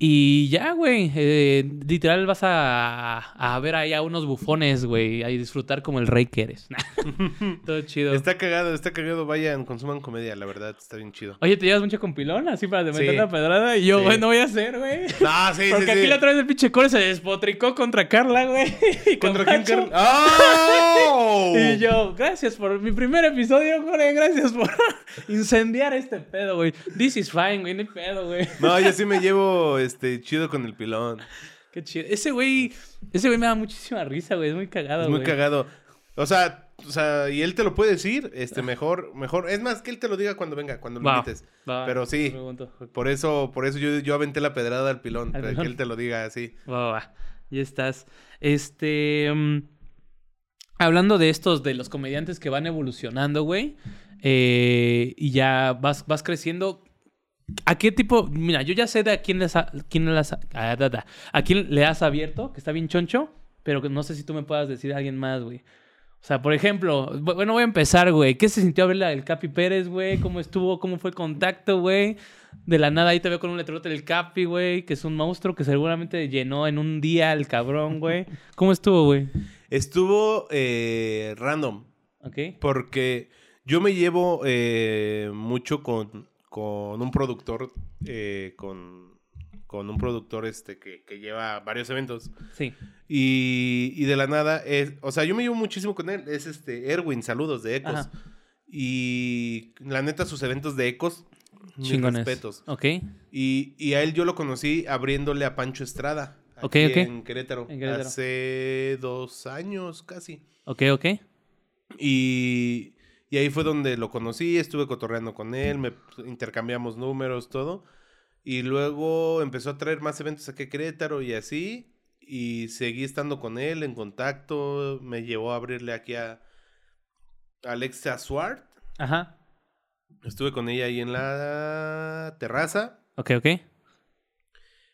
Y ya, güey, eh, literal vas a, a ver ahí a unos bufones, güey, a disfrutar como el rey que eres. <laughs> Todo chido. Está cagado, está cagado. Vayan, consuman comedia, la verdad, está bien chido. Oye, ¿te llevas mucho con pilón? Así para de meter Sí. la pedrada. Y yo, Sí. güey, no voy a hacer, güey. <laughs> No, sí, Porque sí, aquí la otra vez el pinche core se despotricó contra Carla, güey. <laughs> ¿Contra quién, Camacho. Carl? ¡Oh! Y yo, gracias por mi primer episodio, Core. Gracias por incendiar este pedo, güey. This is fine, güey. No hay pedo, güey. No, yo sí me llevo este chido con el pilón. Qué chido. Ese güey, ese güey me da muchísima risa, güey. Es muy cagado, Es güey. muy cagado. O sea, o sea, y él te lo puede decir, este, mejor, mejor. Es más, que él te lo diga cuando venga, cuando lo Va, invites. va, Pero sí, por eso, por eso yo, yo aventé la pedrada al pilón, Al para pilón. que él te lo diga así. Va, va, va. Ya estás. Este. mm, hablando de estos, de los comediantes que van evolucionando, güey. eh, y ya vas, vas creciendo. ¿A qué tipo? Mira, yo ya sé de a quién les ha- quién les ha- a quién le has abierto, que está bien choncho, pero que no sé si tú me puedas decir a alguien más, güey. O sea, por ejemplo, bu- bueno, voy a empezar, güey. ¿Qué se sintió verla del Capi Pérez, güey? ¿Cómo estuvo? ¿Cómo fue el contacto, güey? De la nada ahí te veo con un letrerote del Capi, güey, que es un monstruo que seguramente llenó en un día el cabrón, güey. ¿Cómo estuvo, güey? Estuvo eh, random, ¿Ok? porque yo me llevo eh, mucho con, con un productor, eh, con, con un productor este que, que lleva varios eventos. Sí. Y, y de la nada, es, o sea, yo me llevo muchísimo con él. Es este Erwin, saludos de Ecos. Ajá. Y la neta, sus eventos de Ecos, mis Chingones. respetos. Ok. Y, y a él yo lo conocí abriéndole a Pancho Estrada. Ok, aquí ok. En Querétaro. En Querétaro. Hace dos años casi. Ok, ok. Y, y ahí fue donde lo conocí, estuve cotorreando con él, me intercambiamos números, todo. Y luego empezó a traer más eventos aquí a Querétaro y así. Y seguí estando con él en contacto. Me llevó a abrirle aquí a Alexa Swart. Ajá. Estuve con ella ahí en la terraza. Ok, ok.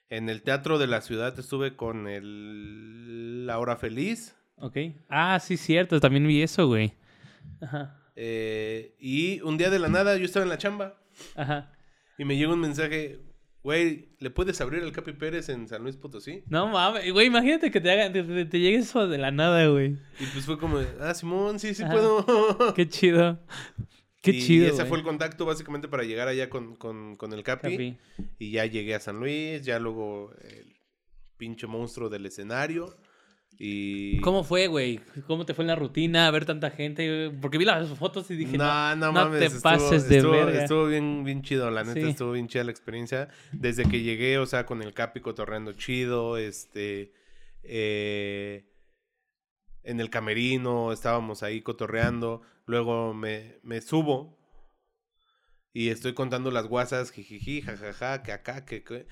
En el Teatro de la Ciudad estuve con el La Hora Feliz. Ok. Ah, sí, cierto. También vi eso, güey. Ajá. Eh, y un día de la nada yo estaba en la chamba. Ajá. Y me llega un mensaje, güey, ¿le puedes abrir al Capi Pérez en San Luis Potosí? No mames, güey, imagínate que te, haga, te, te- te llegue eso de la nada, güey. Y pues fue como, ah, Simón, sí, sí Ajá. puedo. <laughs> Qué chido. Qué y chido. ese güey. fue el contacto básicamente para llegar allá con, con, con el Capi. Capi. Y ya llegué a San Luis, ya luego el pinche monstruo del escenario. Y... ¿Cómo fue, güey? ¿Cómo te fue en la rutina? Ver tanta gente. Porque vi las fotos y dije, no, no, no, no mames. te estuvo- pases de estuvo, verga. Estuvo bien, bien chido, la neta, Sí. estuvo bien chida la experiencia. Desde que llegué, o sea, con el Capi cotorreando chido, este... eh, en el camerino, estábamos ahí cotorreando. Luego me, me subo y estoy contando las guasas, jijiji, jajaja, que acá, que... que-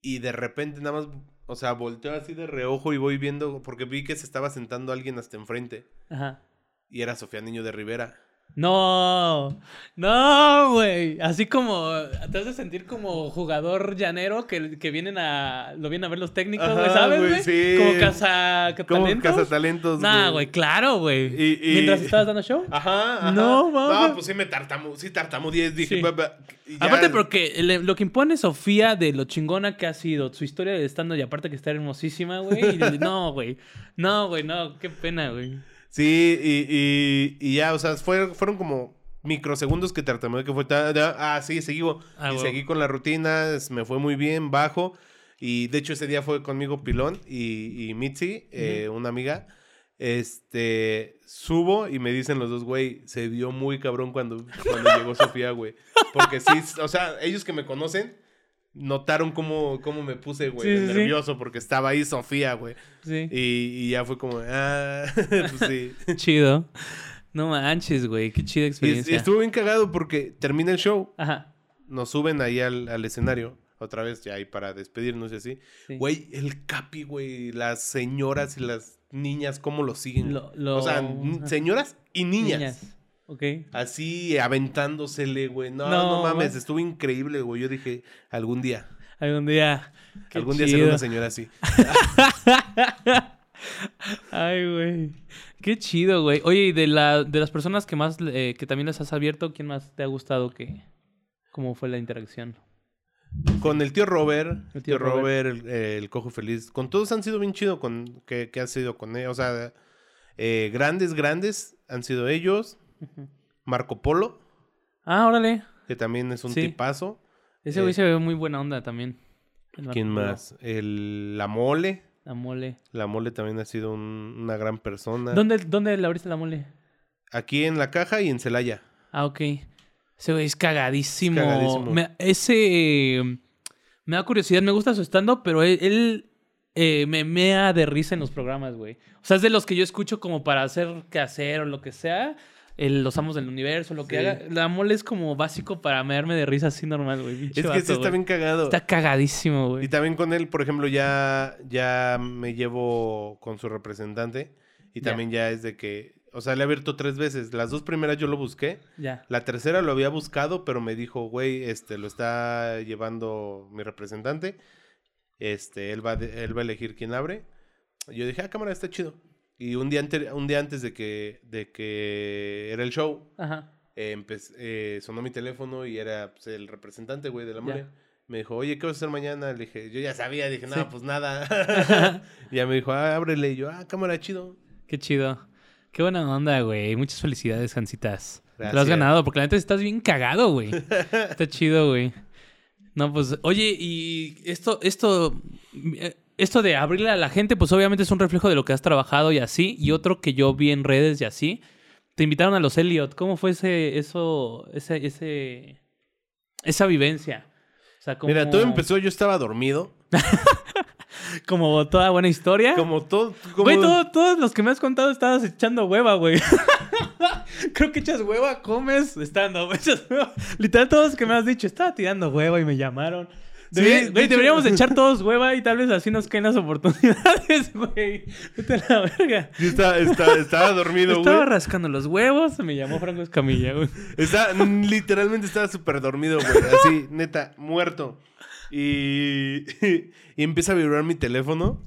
Y de repente nada más, o sea, volteo así de reojo y voy viendo, porque vi que se estaba sentando alguien hasta enfrente. Ajá. Y era Sofía Niño de Rivera. No, no, güey. Así como te hace sentir como jugador llanero que, que vienen a lo vienen a ver los técnicos, güey, ¿sabes, güey? Sí. Como casa Como talentos. cazatalentos. Nah, güey, claro, güey. Y- y- Mientras estabas dando show. Ajá, ajá. No, mames. No, pues sí me tartamu, sí tartamudeé, dije, Sí. "Ba, ba", y ya- Aparte porque le- lo que impone Sofía de lo chingona que ha sido, su historia de estando y aparte que está hermosísima, güey. y- <laughs> no, güey. No, güey, no, qué pena, güey. Sí, y, y, y ya, o sea, fue- fueron como microsegundos que tartamudeé que fue ta- ta- ah, sí, seguí, Ah, y seguí con la rutina, es- me fue muy bien, bajo, y de hecho ese día fue conmigo Pilón y, y Mitzi, eh, una amiga, Este, subo y me dicen los dos, güey, se vio muy cabrón cuando, cuando llegó Sofía, güey. Porque sí, o sea, ellos que me conocen notaron cómo, cómo me puse, güey, Sí, sí, sí. nervioso porque estaba ahí Sofía, güey. Sí. Y, y ya fue como, ah, <laughs> pues sí. <laughs> Chido. No manches, güey. Qué chida experiencia. y estuvo bien cagado porque termina el show, Ajá. nos suben ahí al, al escenario, otra vez ya ahí para despedirnos y así. sí. Güey, el capi, güey, las señoras y las niñas, ¿cómo lo siguen? Lo- lo- O sea, señoras y niñas. Ok. Así aventándosele, güey. No, No, no, mames, estuvo increíble, güey. Yo dije, algún día, Algún día. Qué algún día seré una <laughs> señora así. Ay, güey. Qué chido, güey. Oye, y de, la, de las personas que más, eh, que también les has abierto, ¿quién más te ha gustado que... ¿Cómo fue la interacción? Con el tío Robert, El tío tío Robert, el, el cojo feliz. Con todos han sido bien chido con, que, que ha sido con él. O sea, eh, grandes, grandes han sido ellos. Marco Polo, Ah, órale. que también es un Sí. tipazo. Ese güey Eh, se ve muy buena onda también. ¿Quién Polo. más? El, la Mole. La mole. La Mole también ha sido un- una gran persona. ¿Dónde, ¿Dónde le abriste la mole? Aquí en la caja y en Celaya. Ah, ok. Ese güey es cagadísimo. Es cagadísimo. Me- ese... eh, Me da curiosidad, me gusta su stand-up, pero él, él, eh, me mea de risa en los programas, güey. O sea, es de los que yo escucho como para hacer que hacer o lo que sea. El- los amos del universo, lo que Sí. haga. La mole es como básico para mearme de risa así normal, güey. Es que sí está bien cagado. Está cagadísimo, Y güey. también con él, por ejemplo, ya, ya me llevo con su representante. Y también ya es de que, o sea, le he abierto tres veces. Las dos primeras yo lo busqué. Ya. La tercera lo había buscado, pero me dijo, güey, este, lo está llevando mi representante. Este, él va, a de- él va a elegir quién abre. Yo dije, ah, cámara, está chido. Y un día, ante- un día antes de que, de que era el show, Ajá. eh, eh, sonó mi teléfono y era pues, el representante, güey, de la mole. Me dijo, oye, ¿qué vas a hacer mañana? Le dije, yo ya sabía, dije, no, Sí. pues nada. <laughs> <laughs> y ya me dijo, ah, ábrele. Y yo, ah, cámara, chido. Qué chido. Qué buena onda, güey. Muchas felicidades, Jancitas. Te lo has Gracias. ganado, porque la neta estás bien cagado, güey. <laughs> Está chido, güey. No, pues, oye, y esto, esto, eh, esto de abrirle a la gente, pues obviamente es un reflejo de lo que has trabajado y así. Y otro que yo vi en redes y así. Te invitaron a los Elliot. ¿Cómo fue ese, eso, ese, ese, esa vivencia? O sea, como, Mira, todo empezó, yo estaba dormido. <laughs> como toda buena historia. Como todo. Como... Güey, todo- todos los que me has contado estabas echando hueva, güey. <laughs> Creo que echas hueva, comes, estando, <laughs> echas hueva. Literal, todos los que me has dicho, estaba tirando hueva y me llamaron. Güey, deberíamos de echar <laughs> todos hueva y tal vez así nos caen las oportunidades, <laughs> güey. Vete a la verga. Yo estaba, estaba, estaba dormido, <laughs> Estaba güey. rascando los huevos, me llamó Franco Escamilla, güey. Estaba, mm, literalmente estaba súper dormido, güey. Así, neta, muerto. Y, y empieza a vibrar mi teléfono.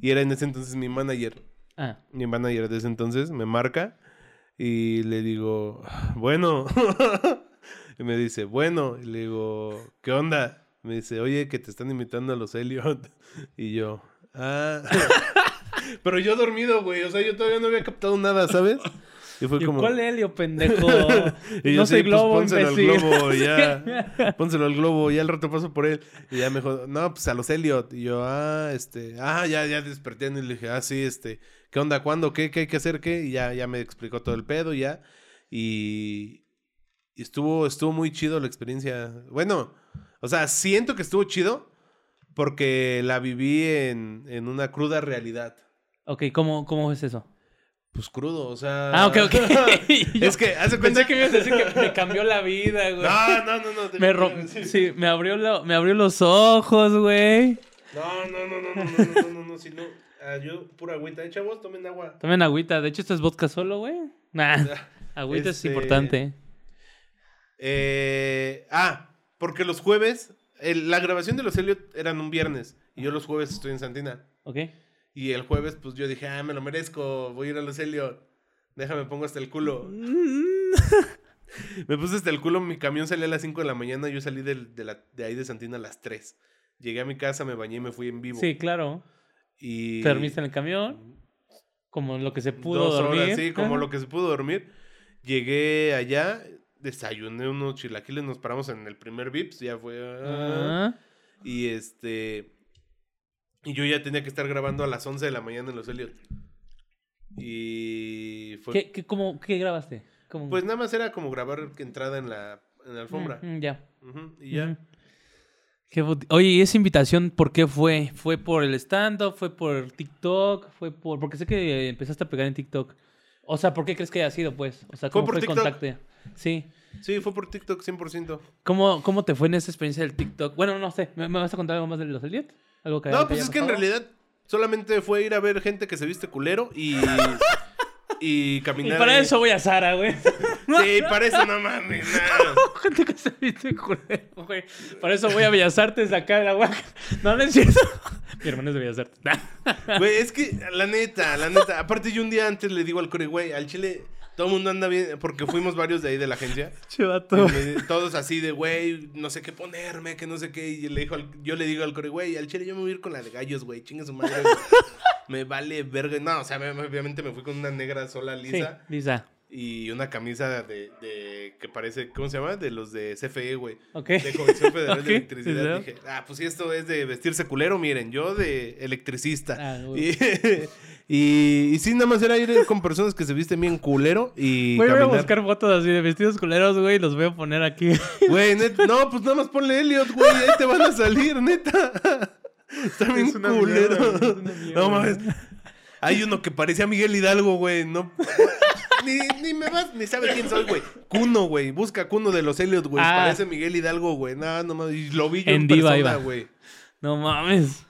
Y era en ese entonces mi manager. Ah, Mi manager de ese entonces me marca. Y le digo, bueno. y me dice, bueno. Y le digo, ¿qué onda? Me dice, oye, que te están invitando a los Elliot. <laughs> Y yo, ah. <laughs> Pero yo dormido, güey. O sea, yo todavía no había captado nada, ¿sabes? Y fue como. ¿cuál Helio, pendejo? <laughs> Y yo, no soy sí, pues, globo, pónselo al globo, ya. Pónselo al globo, ya al rato paso por él. Y ya me dijo, no, pues a los Elliot. Y yo, ah, este, ah, ya, ya desperté. Y le dije, ah, sí, este, ¿qué onda? ¿Cuándo? ¿Qué? ¿Qué hay que hacer? ¿Qué? Y ya, ya me explicó todo el pedo, ya. Y, y estuvo, estuvo muy chido la experiencia. Bueno, o sea, siento que estuvo chido porque la viví en, en una cruda realidad. Ok, ¿cómo, ¿cómo es eso? Pues crudo, o sea. Ah, ok, ok. Es que, hace Pensé que me ibas a decir que me cambió la vida, güey. No, no, no, no. Me, ro- sí. me abrió, lo- me abrió los ojos, güey. No, no, no, no, no, no, no, no, no, no, si no. ah, yo, pura agüita. Eh, chavos, tomen agua. Tomen agüita. De hecho, esto es vodka solo, güey. Nah, agüita es Este- importante. Eh, ah, porque los jueves, el- la grabación de los Elliot eran un viernes. Y yo los jueves estoy en Santina. ¿Ok? Y el jueves, pues yo dije, ah, me lo merezco. Voy a ir a los Elliot. Déjame, pongo hasta el culo. <laughs> Me puse hasta el culo. Mi camión salía a las 5 de la mañana. Yo salí de, la- de ahí de Santina a las 3. Llegué a mi casa, me bañé y me fui en vivo. Sí, claro. Y. Te dormiste en el camión. Como lo que se pudo Dos dormir. horas, sí, como lo que se pudo dormir. Llegué allá, desayuné unos chilaquiles, nos paramos en el primer Vips, ya fue. ah, y este. Y yo ya tenía que estar grabando a las 11 de la mañana en los Elliot. Y fue... ¿Qué, qué, cómo, ¿Qué grabaste? ¿Cómo? Pues nada más era como grabar entrada en la, en la alfombra. Mm, mm, ya. Y ya. Qué Oye, ¿y esa invitación por qué fue? ¿Fue por el stand-up? ¿Fue por TikTok? ¿Fue por...? Porque sé que empezaste a pegar en TikTok. O sea, ¿por qué crees que haya sido, pues? O sea, Fue ¿cómo por fue el TikTok. contacto? Sí. Sí, fue por TikTok 100%. ¿Cómo, ¿Cómo te fue en esa experiencia del TikTok? Bueno, no sé. ¿Me, me vas a contar algo más de los Elliot? ¿Algo que No, pues es que en realidad solamente fue ir a ver gente que se viste culero y... y <laughs> Y caminar. para ahí. eso voy a Sara, güey. <laughs> Sí, para eso no mames, no. <laughs> Gente que se viste culero, güey. Para eso voy a Bellas Artes acá de la Oaxaca. No, no es cierto. <laughs> Mi hermano es de Bellas Artes. <laughs> Güey, es que, la neta, la neta. Aparte, yo un día antes le digo al core, güey, al chile, todo el mundo anda bien, porque fuimos varios de ahí de la agencia. Chivato. Todos así de, güey, no sé qué ponerme, que no sé qué. Y le dijo al- yo le digo al core, güey, al chile yo me voy a ir con la de gallos, güey, chingue su madre. <laughs> me vale verga. No, o sea, me- obviamente me fui con una negra sola Sí, lisa Lisa. Y una camisa de, de, que parece, ¿cómo se llama? De los de CFE, güey. Ok. De Comisión Federal <laughs> Ok, de Electricidad. sí, Dije, ah, pues si esto es de vestirse culero, miren, yo de electricista. Ah, <laughs> güey. y, y, y sí, nada más era ir con personas que se visten bien culero y Güey, voy a buscar fotos así de vestidos culeros, güey, y los voy a poner aquí. <laughs> Güey, no, pues nada más ponle Elliot, güey, ahí te van a salir, neta. Está bien Es culero. mierda, es una mierda. No mames. Hay uno que parecía Miguel Hidalgo, güey, no... <laughs> Ni, ni me vas, ni sabe quién soy, güey. Cuno, güey. Busca Cuno de los Elliot, güey. Ah. Parece Miguel Hidalgo, güey. No, no mames. Y lo vi yo en, En Diva persona, güey. No mames.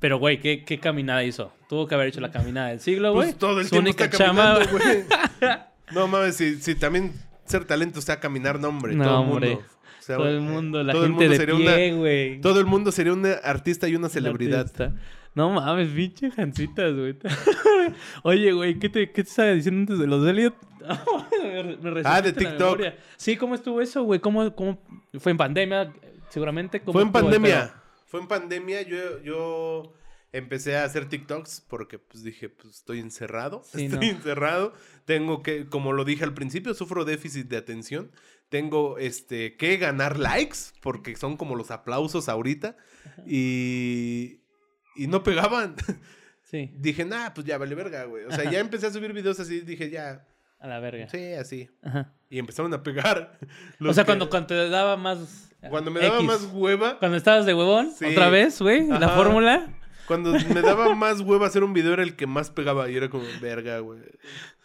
Pero, güey, ¿qué, ¿qué caminada hizo? Tuvo que haber hecho la caminada del siglo, güey. Pues todo el Su tiempo única está caminando, güey. <laughs> No mames, si, si también ser talento está caminar, no, hombre. No, todo el hombre. mundo. O sea, Todo el mundo, la todo el gente mundo de sería pie, güey. Todo el mundo sería un artista y una Un celebridad. artista. No mames, pinche jancitas, güey. <laughs> Oye, güey, ¿qué te, ¿qué te estaba diciendo antes de los Elliot? <laughs> me, me Ah, de TikTok. Sí, ¿cómo estuvo eso, güey? ¿Cómo, ¿Cómo? Fue en pandemia, seguramente. ¿Cómo Fue en pandemia. Fue en pandemia. Yo, yo empecé a hacer TikToks porque pues dije, pues estoy encerrado. Sí, <laughs> estoy ¿no? encerrado. Tengo que, como lo dije al principio, sufro déficit de atención. Tengo este que ganar likes porque son como los aplausos ahorita. Y, y no pegaban. <laughs> Sí, dije, nah, pues ya vale verga, güey. O sea, Ajá. ya empecé a subir videos así. Dije, ya, a la verga. sí, así. Ajá. Y empezaron a pegar. <laughs> O sea, que- cuando, cuando te daba más. cuando me daba X. más hueva. Cuando estabas de huevón, Sí. otra vez, güey, la fórmula. Cuando me daba más hueva hacer un video era el que más pegaba y era como, verga, güey.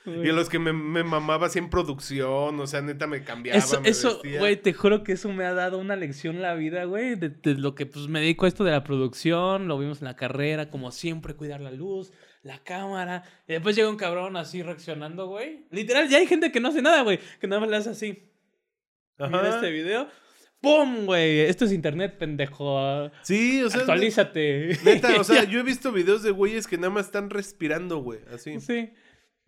Y a los que me, me mamaba así en producción, o sea, neta me cambiaba, Eso, me eso, güey, te juro que eso me ha dado una lección en la vida, güey, de, de lo que pues me dedico a esto de la producción, lo vimos en la carrera, como siempre, cuidar la luz, la cámara, y después llega un cabrón así reaccionando, güey. Literal, ya hay gente que no hace nada, güey, que nada más le hace así. Ajá. Mira este video. ¡Pum, güey! Esto es internet, pendejo. Sí, o sea, Actualízate. neta, o sea, <laughs> yo he visto videos de güeyes que nada más están respirando, güey, así. Sí.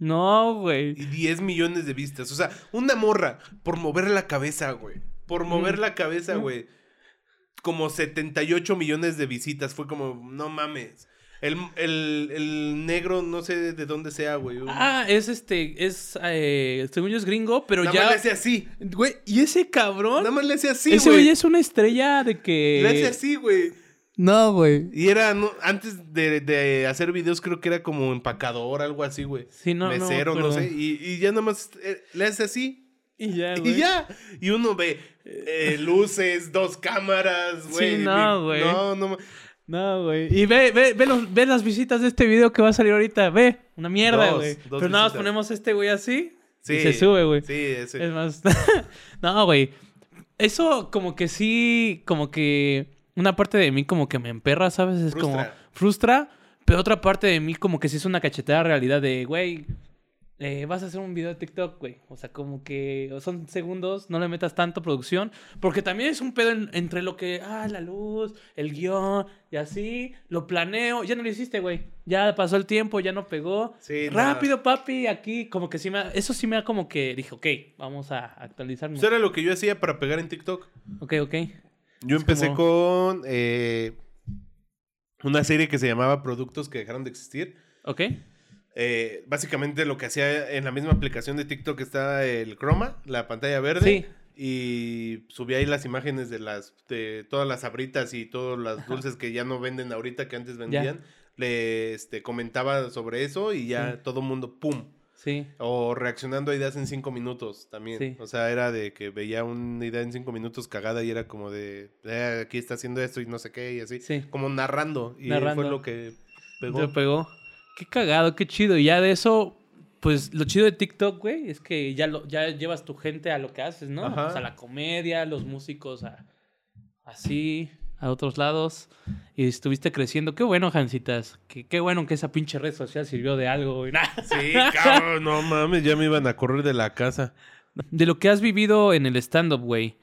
No, güey. Y 10 millones de vistas. O sea, una morra por mover la cabeza, güey. Por mover Mm. la cabeza, Mm. güey. Como 78 millones de visitas. Fue como, no mames. El, el, el negro, no sé de dónde sea, güey. Ah, es este, es, eh, según yo es gringo, pero Nada ya... más le hace así. Güey, ¿y ese cabrón? Nada más le hace así, ese güey güey. es una estrella de que... Le hace así, güey. No, güey. Y era, no, antes de, de hacer videos, creo que era como empacador, algo así, güey. Sí, no, no me Mesero, no, acuerdo. sé. Y, y ya nada más eh, le hace así. Y ya, güey. Y ya. Y uno ve eh, luces, dos cámaras, güey. Sí, no, güey. No, no. No, güey. Y ve, ve, ve, los- ve las visitas de este video que va a salir ahorita. Ve, una mierda, güey. Pero nada más ponemos este güey así Sí. y se sube, güey. Sí, ese. Es más. <laughs> no, güey. Eso como que sí, como que una parte de mí como que me emperra, ¿sabes? Es como Frustra. pero otra parte de mí como que sí es una cachetada realidad de, güey, eh, vas a hacer un video de TikTok, güey. O sea, como que son segundos, no le metas tanto producción, porque también es un pedo en- entre lo que, ah, la luz, el guion y así, lo planeo, ya no lo hiciste, güey. Ya pasó el tiempo, ya no pegó. Sí, Rápido, papi, aquí como que sí me, ha- eso sí me ha como que dije, ok, vamos a actualizarnos. Eso era lo que yo hacía para pegar en TikTok. Ok, ok. Yo Es empecé como- con eh, una serie que se llamaba Productos que dejaron de existir. Ok. Eh, básicamente lo que hacía en la misma aplicación de TikTok está el Chroma, la pantalla verde. Sí. Y subía ahí las imágenes de las de todas las abritas y todos los dulces que ya no venden ahorita que antes vendían. le este, comentaba sobre eso y ya Sí. todo el mundo, ¡pum! Sí. O reaccionando a ideas en cinco minutos también. Sí. O sea, era de que veía una idea en cinco minutos cagada y era como de, "Eh, aquí está haciendo esto y no sé qué y así. Sí. Como narrando. Y Narrando. fue lo que pegó. Te pegó. Qué cagado, qué chido. Y ya de eso, pues lo chido de TikTok, güey, es que ya, lo, ya llevas tu gente a lo que haces, ¿no? Ajá. Sea, la comedia, los músicos, a, así, a otros lados. Y estuviste creciendo. Qué bueno, Jancitas. Qué, qué bueno que esa pinche red social sirvió de algo, güey. <laughs> Sí, cabrón, no mames, ya me iban a correr de la casa. De lo que has vivido en el stand-up, güey.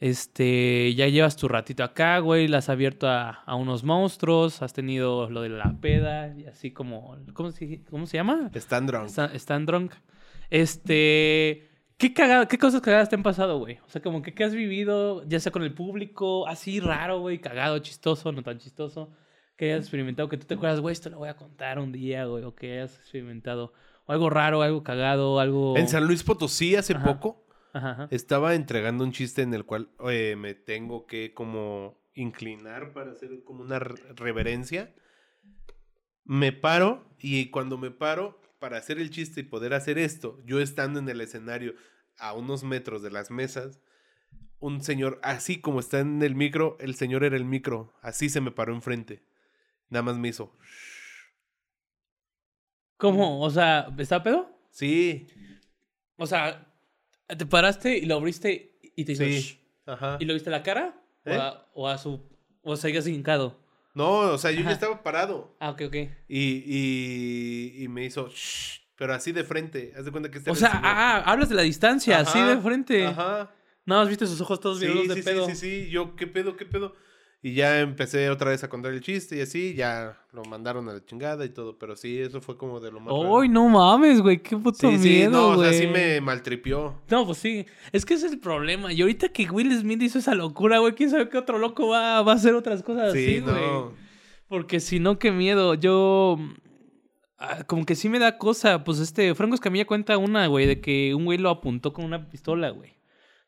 Este, ya llevas tu ratito acá, güey, la has abierto a, a unos monstruos, has tenido lo de la peda, y así como, ¿cómo se, cómo se llama? Están drunk. Stand drunk. Este, ¿qué cagada, qué cosas cagadas te han pasado, güey? O sea, como que qué has vivido, ya sea con el público, así raro, güey, cagado, chistoso, no tan chistoso, que hayas experimentado, que tú te acuerdas, güey, esto lo voy a contar un día, güey, o que hayas experimentado, o algo raro, algo cagado, algo... En San Luis Potosí hace Ajá. poco Ajá, ajá. estaba entregando un chiste en el cual eh, me tengo que como inclinar para hacer como una re- reverencia. Me paro y cuando me paro para hacer el chiste y poder hacer esto, yo estando en el escenario a unos metros de las mesas, un señor, así como está en el micro, el señor era el micro, así se me paró enfrente. Nada más me hizo. ¿Cómo? O sea, ¿está pedo? Sí, O sea, te paraste y lo abriste y te hizo... Ajá. ¿Y lo viste a la cara? ¿Eh? ¿O, a, o a su... o seguías hincado? No, o sea, yo Ajá. ya estaba parado. Ah, ok, ok. Y, y, y me hizo, "Shh", pero así de frente. Haz de cuenta que este O sea, señor. ah, hablas de la distancia, así de frente. Ajá. Nada más viste sus ojos todos Sí, de sí, pedo. sí, sí, sí. Yo, ¿qué pedo, qué pedo? Y ya empecé otra vez a contar el chiste y así, ya lo mandaron a la chingada y todo. Pero sí, eso fue como de lo más. ¡Ay, no mames, güey! ¡Qué puto Sí, sí, miedo, no, o güey! sea, sí me maltripió. No, pues sí. Es que ese es el problema. Y ahorita que Will Smith hizo esa locura, güey, quién sabe qué otro loco va, va a hacer otras cosas Sí, así, güey. no. Porque si no, qué miedo. Yo. Ah, Como que sí me da cosa. Pues este, Franco Escamilla cuenta una, güey, de que un güey lo apuntó con una pistola, güey.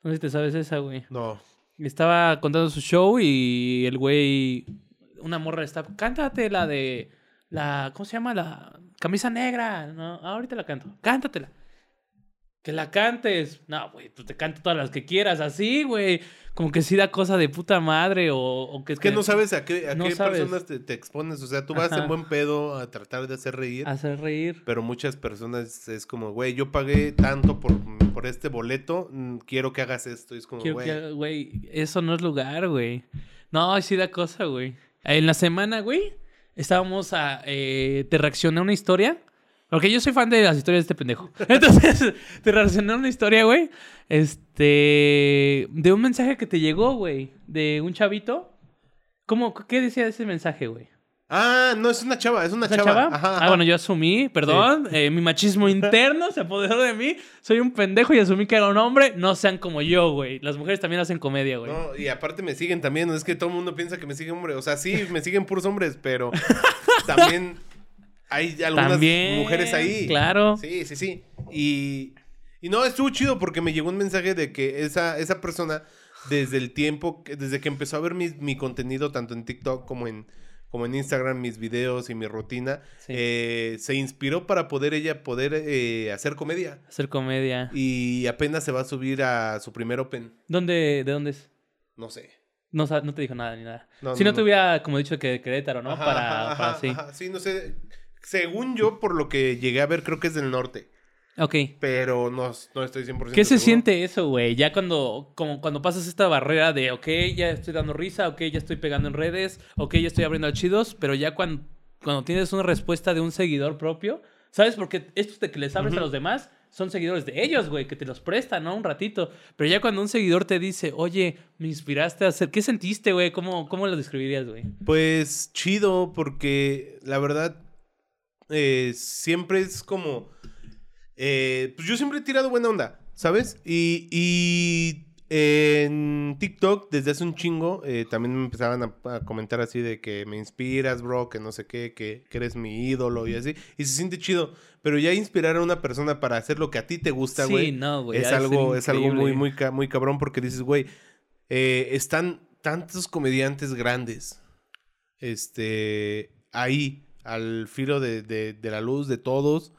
No sé si te sabes esa, güey. No. Estaba contando su show y el güey. Una morra está. Cántate la de. La. ¿Cómo se llama? La camisa negra. No, ahorita la canto. Cántatela. Que la cantes. No, güey, pues te canto todas las que quieras. Así, güey. Como que sí da cosa de puta madre. O, o que Es que no sabes a qué, a No qué sabes. personas te, te expones. O sea, tú vas Ajá. en buen pedo a tratar de hacer reír. Hacer reír. Pero muchas personas es como, güey, yo pagué tanto por, por este boleto, mm, quiero que hagas esto. Y es como, Güey, eso no es lugar, güey. No, sí da cosa, güey. En la semana, güey, estábamos a... eh, te reaccioné a una historia. Porque yo soy fan de las historias de este pendejo. <laughs> Entonces, te reaccioné a una historia, güey. Este... De un mensaje que te llegó, güey. De un chavito. ¿Cómo? ¿Qué decía ese mensaje, güey? Ah, no, es una chava, es una, ¿Es una chava. chava? Ajá, Ah, bueno, yo asumí, perdón. eh, mi machismo interno se apoderó de mí. Soy un pendejo y asumí que era un hombre. No sean como yo, güey. Las mujeres también hacen comedia, güey. No, y aparte me siguen también, no es que todo el mundo piensa que me siguen hombres. O sea, sí, me siguen puros hombres, pero <laughs> también hay algunas También, mujeres ahí. Claro. Sí, sí, sí. Y, y no, estuvo chido porque me llegó un mensaje de que esa, esa persona, desde el tiempo, desde que empezó a ver mi, mi contenido, tanto en TikTok como en, como en Instagram, mis videos y mi rutina, Sí. eh, se inspiró para poder ella poder eh, hacer comedia. Hacer comedia. Y apenas se va a subir a su primer Open. ¿Dónde, ¿De dónde es? No sé. No, no te dijo nada ni nada. No, si no, no, te hubiera, como dicho, que de Querétaro, ¿no? Ajá, para, ajá, para sí. ajá. Sí, no sé. Según yo, por lo que llegué a ver, creo que es del norte. Ok. Pero no, no estoy 100% ¿Qué se seguro. siente eso, güey? Ya cuando, como cuando pasas esta barrera de, ok, ya estoy dando risa, ok, ya estoy pegando en redes, ok, ya estoy abriendo archivos, pero ya cuando, cuando tienes una respuesta de un seguidor propio, ¿sabes? Porque estos de que les abres a los demás son seguidores de ellos, güey, que te los prestan, ¿no? Un ratito. Pero ya cuando un seguidor te dice, oye, me inspiraste a hacer, ¿qué sentiste, güey? ¿Cómo, ¿Cómo lo describirías, güey? Pues chido, porque la verdad, eh, siempre es como. eh, pues yo siempre he tirado buena onda, ¿sabes? Y, y en TikTok, desde hace un chingo, eh, también me empezaban a, a comentar así de que me inspiras, bro, que no sé qué, que, que eres mi ídolo y así. Y se siente chido. Pero ya inspirar a una persona para hacer lo que a ti te gusta, Sí, güey. no, güey. es algo, es algo muy, muy, muy cabrón porque dices, güey, eh, están tantos comediantes grandes este, ahí al filo de, de- de la luz de todos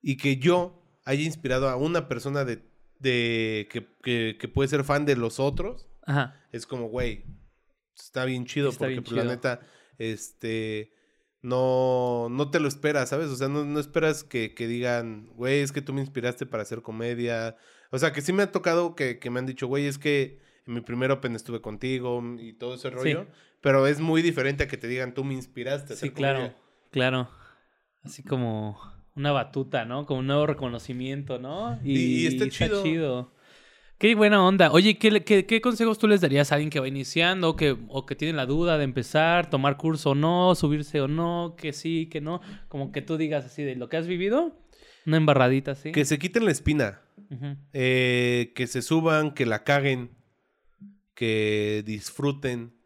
y que yo haya inspirado a una persona de, de que, que- que puede ser fan de los otros, Ajá. es como, güey, está bien chido Está porque bien pues, la neta, este, no, no te lo esperas, ¿sabes? O sea, no, no esperas que, que digan, güey, es que tú me inspiraste para hacer comedia. O sea, que sí me ha tocado que, que me han dicho, güey, es que en mi primer Open estuve contigo y todo ese rollo. Pero es muy diferente a que te digan, tú me inspiraste. a Sí, hacer claro, comedia". claro. Así como una batuta, ¿no? Como un nuevo reconocimiento, ¿no? Y- y está chido. Qué buena onda. Oye, ¿qué, qué, qué consejos tú les darías a alguien que va iniciando que, o que tiene la duda de empezar, tomar curso o no, subirse o no, que sí, que no? Como que tú digas así de lo que has vivido, una embarradita así. Que se quiten la espina. Eh, que se suban, que la caguen, que disfruten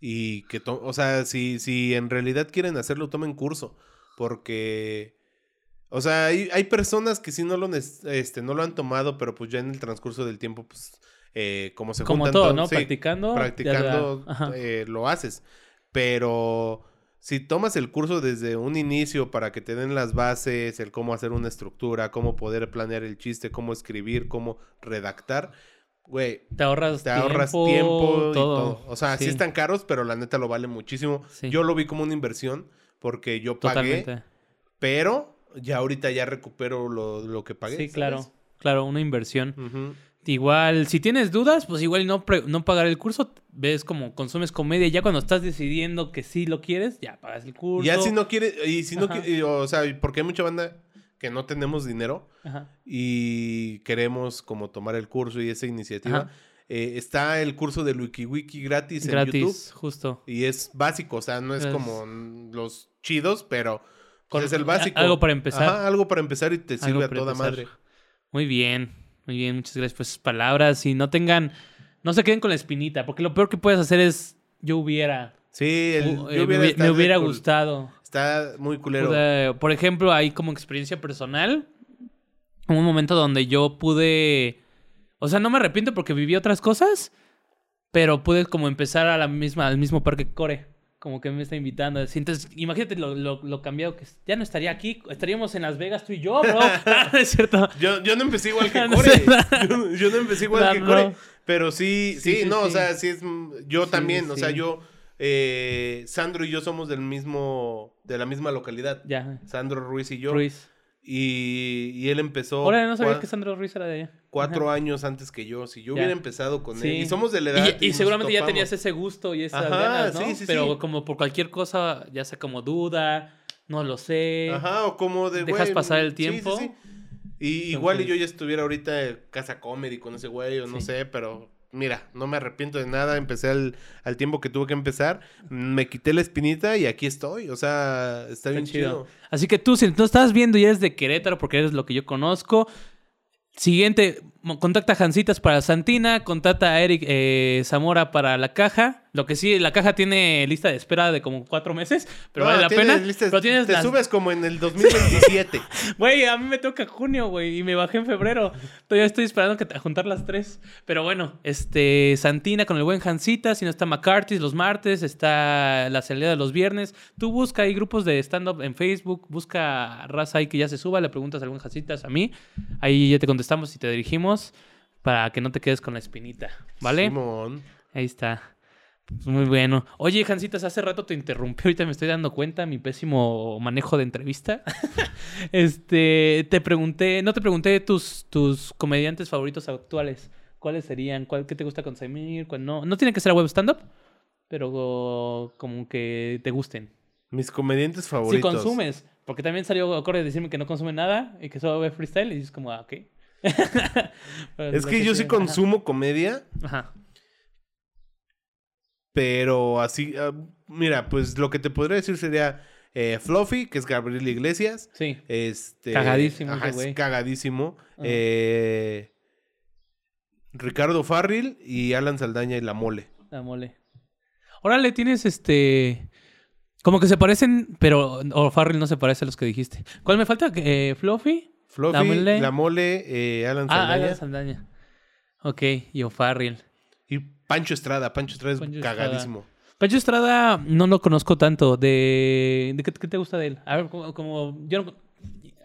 y que, o sea, si, si en realidad quieren hacerlo, tomen curso, porque, o sea, hay, hay personas que sí no lo, este, no lo han tomado, pero pues ya en el transcurso del tiempo, pues, eh, como se Como juntan todo, ¿no? sí, Practicando. practicando eh, lo haces, pero si tomas el curso desde un inicio para que te den las bases, el cómo hacer una estructura, cómo poder planear el chiste, cómo escribir, cómo redactar, güey, Te ahorras te tiempo. ahorras tiempo y todo. todo. O sea, sí. Sí. están caros, pero la neta lo vale muchísimo. Sí. Yo lo vi como una inversión porque yo pagué, Totalmente. pero ya ahorita ya recupero lo, lo que pagué. Sí, ¿sabes? claro. Claro, una inversión. Igual, si tienes dudas, pues igual no, pre- no pagar el curso, ves como consumes comedia, ya cuando estás decidiendo que sí lo quieres, ya pagas el curso. Ya si no quiere, y si no Ajá. o sea, porque hay mucha banda que no tenemos dinero Ajá. y queremos como tomar el curso y esa iniciativa. Eh, está el curso de WikiWiki gratis, en Gratis, YouTube justo. y es básico, o sea, no es Es- como los chidos, pero Con- es el básico. algo para empezar. Ajá, algo para empezar y te Algo sirve a toda empezar. madre. Muy bien, muy bien, muchas gracias por esas palabras. Y no tengan, no se queden con la espinita, porque lo peor que puedes hacer es yo hubiera, Sí, el, u- yo eh, me, me hubiera gustado. Está muy culero. O sea, por ejemplo, hay como experiencia personal. Un momento donde yo pude. O sea, no me arrepiento porque viví otras cosas. Pero pude como empezar a la misma, al mismo parque Core. Como que me está invitando. así. Entonces, imagínate lo, lo, lo cambiado que. Ya no estaría aquí. Estaríamos en Las Vegas tú y yo, bro. <laughs> No es cierto. Yo, yo no empecé igual que <laughs> Core. <laughs> yo, yo no empecé igual No, que. Core. Pero sí, sí, Sí, sí, no, o sí. sea, sí es. Yo también, o sea, yo. Eh, Sandro y yo somos del mismo. de la misma localidad. Ya. Sandro Ruiz y yo. Ruiz. Y, y él empezó. Ahora no sabía que Sandro Ruiz era de allá. Cuatro años antes que yo. Si yo Ya. hubiera empezado con Sí. él. Y somos de la edad. Y, seguramente ya tenías ese gusto y Ajá, ganas, ¿no? sí, sí, Pero como por cualquier cosa, ya sea como duda, no lo sé. Ajá, o como de. Dejas pasar el tiempo. sí. Y igual y Entonces- yo ya estuviera ahorita en casa comedy con ese güey, o no sé, pero mira, no me arrepiento de nada. Empecé al, al tiempo que tuve que empezar. Me quité la espinita y aquí estoy. O sea, está, bien chido. chido. Así que tú, si no estás viendo y eres de Querétaro, porque eres lo que yo conozco, siguiente, contacta a Jancitas para Santina, contacta a Eric eh, Zamora para la caja. Lo que sí, la caja tiene lista de espera de como cuatro meses, pero No, vale la pena. listas- pero tienes te las- subes como en el <laughs> 2027. Güey, a mí me toca junio, güey, y me bajé en febrero. Todavía estoy esperando que a juntar las tres. Pero bueno, este, Santina con el buen Jancita, si no está McCarthy's los martes, está la salida de los viernes. Tú busca ahí grupos de stand-up en Facebook, busca raza ahí que ya se suba, le preguntas a algún Jancitas a mí. Ahí ya te contestamos y te dirigimos para que no te quedes con la espinita, ¿vale? Simón. Ahí está. Pues Muy bueno. Oye, Jancitas, hace rato te interrumpí, ahorita me estoy dando cuenta, mi pésimo manejo de entrevista. <laughs> este, te pregunté, no te pregunté tus, tus comediantes favoritos actuales. ¿Cuáles serían? ¿Cuál, ¿Qué te gusta consumir? ¿Cuál no? No tiene que ser a web stand-up, pero como que te gusten. Mis comediantes Si favoritos. consumes, porque también salió acorde de decirme que no consume nada y que solo ve freestyle y dices como, ah, ok. <laughs> Pero Es que yo sí ajá. consumo comedia, Ajá. pero así. ah, mira, pues lo que te podría decir sería eh, Fluffy, que es Gabriel Iglesias. Sí. Este, Cagadísimo ajá, ese güey. es cagadísimo. Ajá. Eh, Ricardo Farril y Alan Saldaña y La Mole. La mole. Órale, tienes este. Como que se parecen, pero. O Farrell no se parece a los que dijiste. ¿Cuál me falta? Eh, ¿Fluffy? Fluffy, La Mole. La Mole, eh, Alan Ah, Saldaña. Alan Saldaña. Ok, y O'Farrill. Y Pancho Estrada. Pancho Estrada es Pancho Estrada. cagadísimo. Pancho Estrada no lo conozco tanto. ¿De, de qué, qué te gusta de él? A ver, como, como- yo no-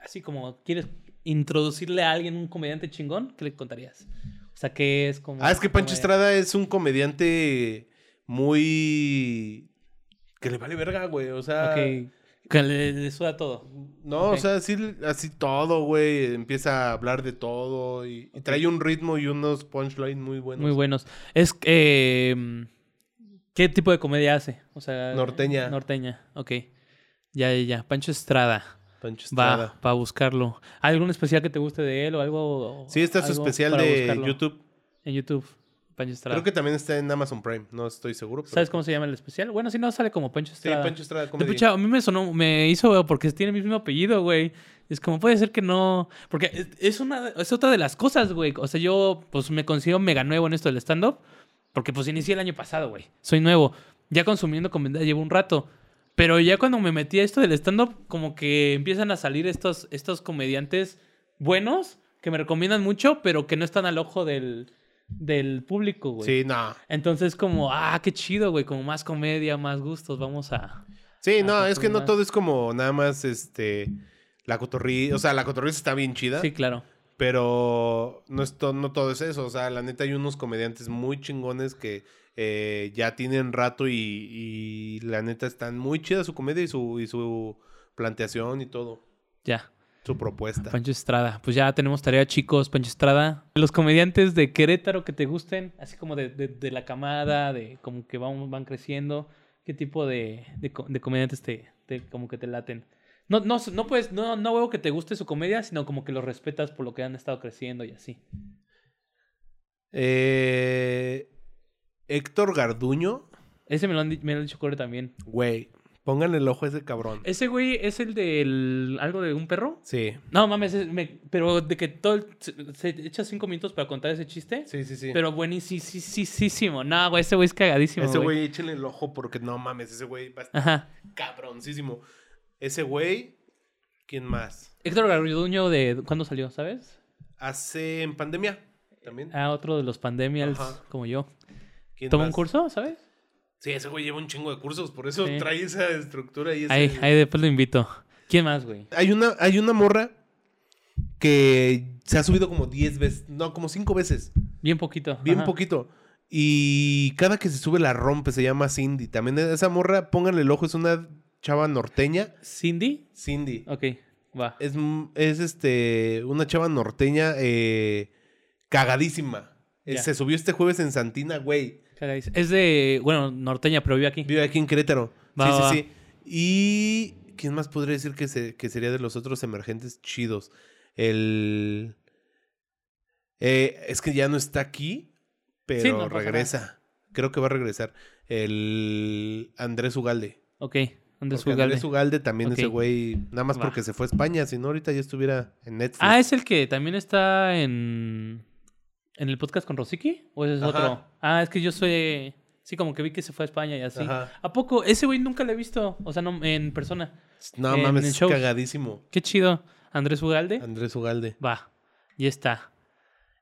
así como quieres introducirle a alguien un comediante chingón, ¿qué le contarías? O sea, que es como Ah, es que Pancho Estrada es un comediante muy... Que le vale verga, güey. O sea... Ok, que le, le suda todo. No, o sea, así, así todo, güey. Empieza a hablar de todo y, y trae un ritmo y unos punchlines muy buenos. Muy buenos. Es eh, ¿qué tipo de comedia hace? O sea, Norteña. Norteña, ok. Ya, ya, ya. Pancho Estrada. Pancho Va, Estrada. para buscarlo. ¿Hay algún especial que te guste de él o algo? Sí, está su especial de buscarlo? YouTube. En YouTube. Pancho Estrada. Creo que también está en Amazon Prime. No estoy seguro. pero- ¿Sabes cómo se llama el especial? Bueno, si no, sale como Pancho Sí, Estrada. Pancho Estrada pucha, a mí me sonó, me hizo porque tiene mi mismo apellido, güey. Es como puede ser que no. Porque es- es una, es otra de las cosas, güey. O sea, yo pues me considero mega nuevo en esto del stand-up. Porque pues inicié el año pasado, güey. Soy nuevo. Ya consumiendo comedia llevo un rato. Pero ya cuando me metí a esto del stand-up, como que empiezan a salir estos, estos comediantes buenos que me recomiendan mucho, pero que no están al ojo del, del público, güey. Sí, no. Entonces, como, ah, qué chido, güey. Como más comedia, más gustos. Vamos a. Sí, no, es que no todo es como nada más este. La cotorriza. O sea, la cotorriza está bien chida. Sí, claro. Pero no, es to- no todo es eso. O sea, la neta hay unos comediantes muy chingones que eh, ya tienen rato y, y la neta están muy chida su comedia y su, y su planteación y todo. Ya. Su propuesta. Pancho Estrada. Pues ya tenemos tarea, chicos. Pancho Estrada. Los comediantes de Querétaro que te gusten, así como de, de- de la camada, de como que van, van creciendo. ¿Qué tipo de, de, co- de comediantes te, te- como que te laten? No, no, no puedes, no, no veo que te guste su comedia, sino como que los respetas por lo que han estado creciendo y así. Eh, Héctor Garduño. Ese me lo han, di- me lo han dicho Core también. Güey, pongan el ojo a ese cabrón. ¿Ese güey es el del algo de un perro? Sí. No mames, es- me- pero de que todo el- se, se echa cinco minutos para contar ese chiste. Sí, sí, sí. Pero buenísimo. No, güey, ese güey es cagadísimo. ese güey. échenle el ojo porque no mames, ese güey va a estar Ajá. cabroncísimo. Ese güey, ¿quién más? Héctor Garduño de ¿cuándo salió, sabes? Hace en pandemia también. Ah, otro de los pandemials Ajá. como yo. ¿Quién ¿Tomó un curso, sabes? Sí, ese güey lleva un chingo de cursos, por eso Sí. trae esa estructura y ese... Ahí, ahí después lo invito. ¿Quién más, güey? Hay una, hay una morra que se ha subido como 10 veces, no, como 5 veces, Bien poquito. bien ajá. poquito. Y cada que se sube la rompe, se llama Cindy. También esa morra, pónganle el ojo, es una chava norteña. ¿Cindy? Cindy. Ok, va. Es, es este, una chava norteña eh, cagadísima. Eh. Se subió este jueves en Santina, güey. Cagadísimo. Es de, bueno, norteña, pero vive aquí. Vive aquí en Querétaro. Va, sí, va, sí, sí. Y. ¿Quién más podría decir que, se- que sería de los otros emergentes chidos? El. eh, es que ya no está aquí, pero Sí, no pasa regresa. Creo que va a regresar. El Andrés Ugalde. Ok, ¿dónde es Porque Ugalde? Andrés Ugalde también Ok. ese güey, nada más Va. porque se fue a España, si no ahorita ya estuviera en Netflix. Ah, ¿es el que también está en, en el podcast con Rosiki? ¿O ese es Ajá. otro? Ah, es que yo soy... Sí, como que vi que se fue a España y así. Ajá. ¿A poco? Ese güey nunca lo he visto. O sea, no en persona. No en- mames, en es shows. cagadísimo. Qué chido. Andrés Ugalde. Andrés Ugalde. Va, ya está.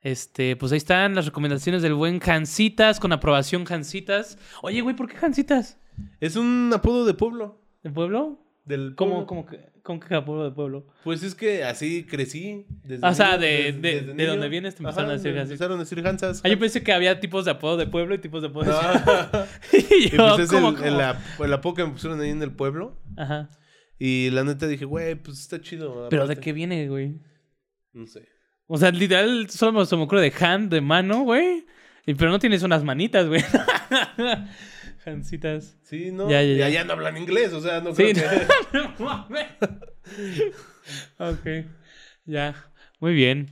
Este, pues ahí están las recomendaciones del buen Jancitas, con aprobación Jancitas. Oye, güey, ¿por qué Jancitas? Es un apodo de pueblo. ¿De pueblo? Del ¿Cómo, cómo que, cómo que apodo de pueblo? Pues es que así crecí. Desde O sea, niño, de- desde- de- desde de donde vienes te empezaron a decir me así. Empezaron a decir Hansas. Ah, yo pensé que había tipos de apodo de pueblo y tipos de apodo de ciudad. <laughs> y Y yo, pues es ¿cómo, el, cómo? el ap- el apodo que me pusieron ahí en el pueblo. Ajá. Y la neta dije, güey, pues está chido. ¿Pero de aparte". qué viene, güey? No sé. O sea, literal, solo se me ocurre de hand, de mano, güey. Y- Pero no tienes unas manitas, güey. <laughs> Jancitas. Sí, no. Ya, ya, ya. no hablan inglés, o sea, no Sí, que... <laughs> no mames. ok, ya. Muy bien.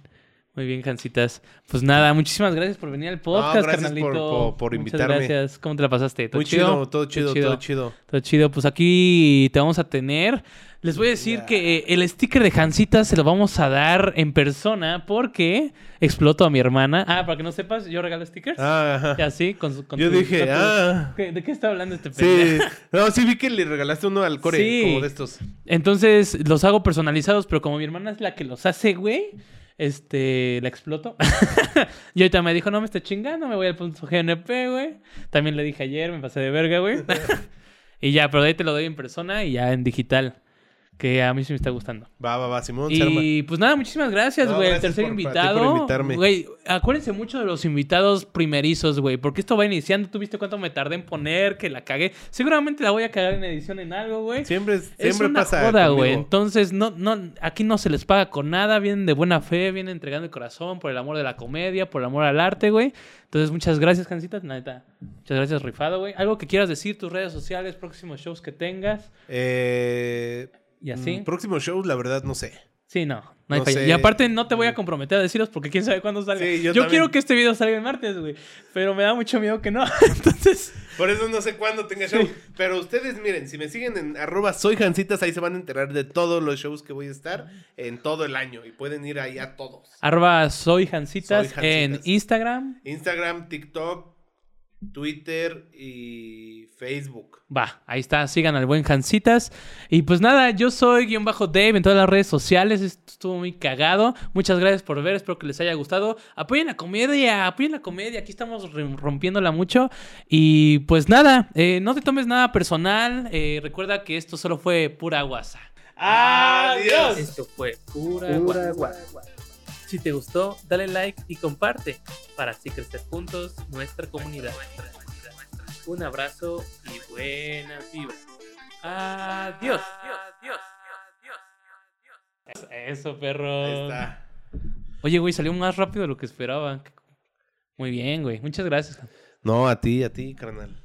Muy bien, Jancitas. Pues nada, muchísimas gracias por venir al podcast, gracias por- carnalito. por- por Muchas invitarme. gracias. ¿Cómo te la pasaste? ¿Todo Muy chido, todo chido, todo chido. Todo chido. Pues aquí te vamos a tener. Les voy a decir que eh, el sticker de Jancitas se lo vamos a dar en persona porque exploto a mi hermana. Ah, para que no sepas, yo regalo stickers. Ah, ajá. Así, con su. con Yo tu- dije, con tu- ah. ¿Qué- ¿De qué está hablando este pendejo? Sí. <laughs> No, sí vi que le regalaste uno al core, Sí. como de estos. Entonces los hago personalizados, pero como mi hermana es la que los hace, güey. este, la exploto. <laughs> y ahorita me dijo, no me esté chingando, me voy al punto GNP, güey. También le dije ayer, me pasé de verga, güey. <laughs> y ya, pero de ahí te lo doy en persona y ya en digital. Que a mí sí me está gustando. Va, va, va, Simón. Y pues nada, muchísimas gracias, No, güey. el tercer por- ti por invitado. invitarme. Güey, acuérdense mucho de los invitados primerizos, güey. Porque esto va iniciando. Tú viste cuánto me tardé en poner, que la cagué. Seguramente la voy a cagar en edición en algo, güey. Siempre, Es siempre una pasa. joda, güey. Entonces, no, no, aquí no se les paga con nada. Vienen de buena fe, vienen entregando el corazón por el amor de la comedia, por el amor al arte, güey. Entonces, muchas gracias, Cancita. Neta, muchas gracias, Rifado, güey. Algo que quieras decir, tus redes sociales, próximos shows que tengas Eh, y así. mm, Próximos shows, la verdad, no sé. Sí, no, no hay No falla. Y aparte, no te voy a comprometer a decirlos porque quién sabe cuándo. Sí, yo quiero que este video salga el martes, güey. Pero me da mucho miedo que no. <laughs> Entonces, Por eso no sé cuándo tenga show. Pero ustedes, miren, si me siguen en arroba soy Jancitas, ahí se van a enterar de todos los shows que voy a estar en todo el año. Y pueden ir ahí a todos. arroba soy Jancitas, Soy en. Instagram. Instagram, TikTok, Twitter y Facebook. Va, ahí está, sigan al buen Jancitas. Y pues nada, yo soy guion bajo Dave en todas las redes sociales. Esto estuvo muy cagado. Muchas gracias por ver, espero que les haya gustado. Apoyen la comedia, apoyen la comedia. Aquí estamos rompiéndola mucho. Y pues nada, eh, no te tomes nada personal. Eh, recuerda que esto solo fue pura guasa. ¡Adiós! Esto fue pura, guasa. Si te gustó, dale like y comparte para así crecer juntos nuestra comunidad. Un abrazo y buenas vibras. Adiós. Eso, perro. Ahí está. Oye, güey, salió más rápido de lo que esperaba. Muy bien, güey. Muchas gracias. No, a ti, a ti, carnal.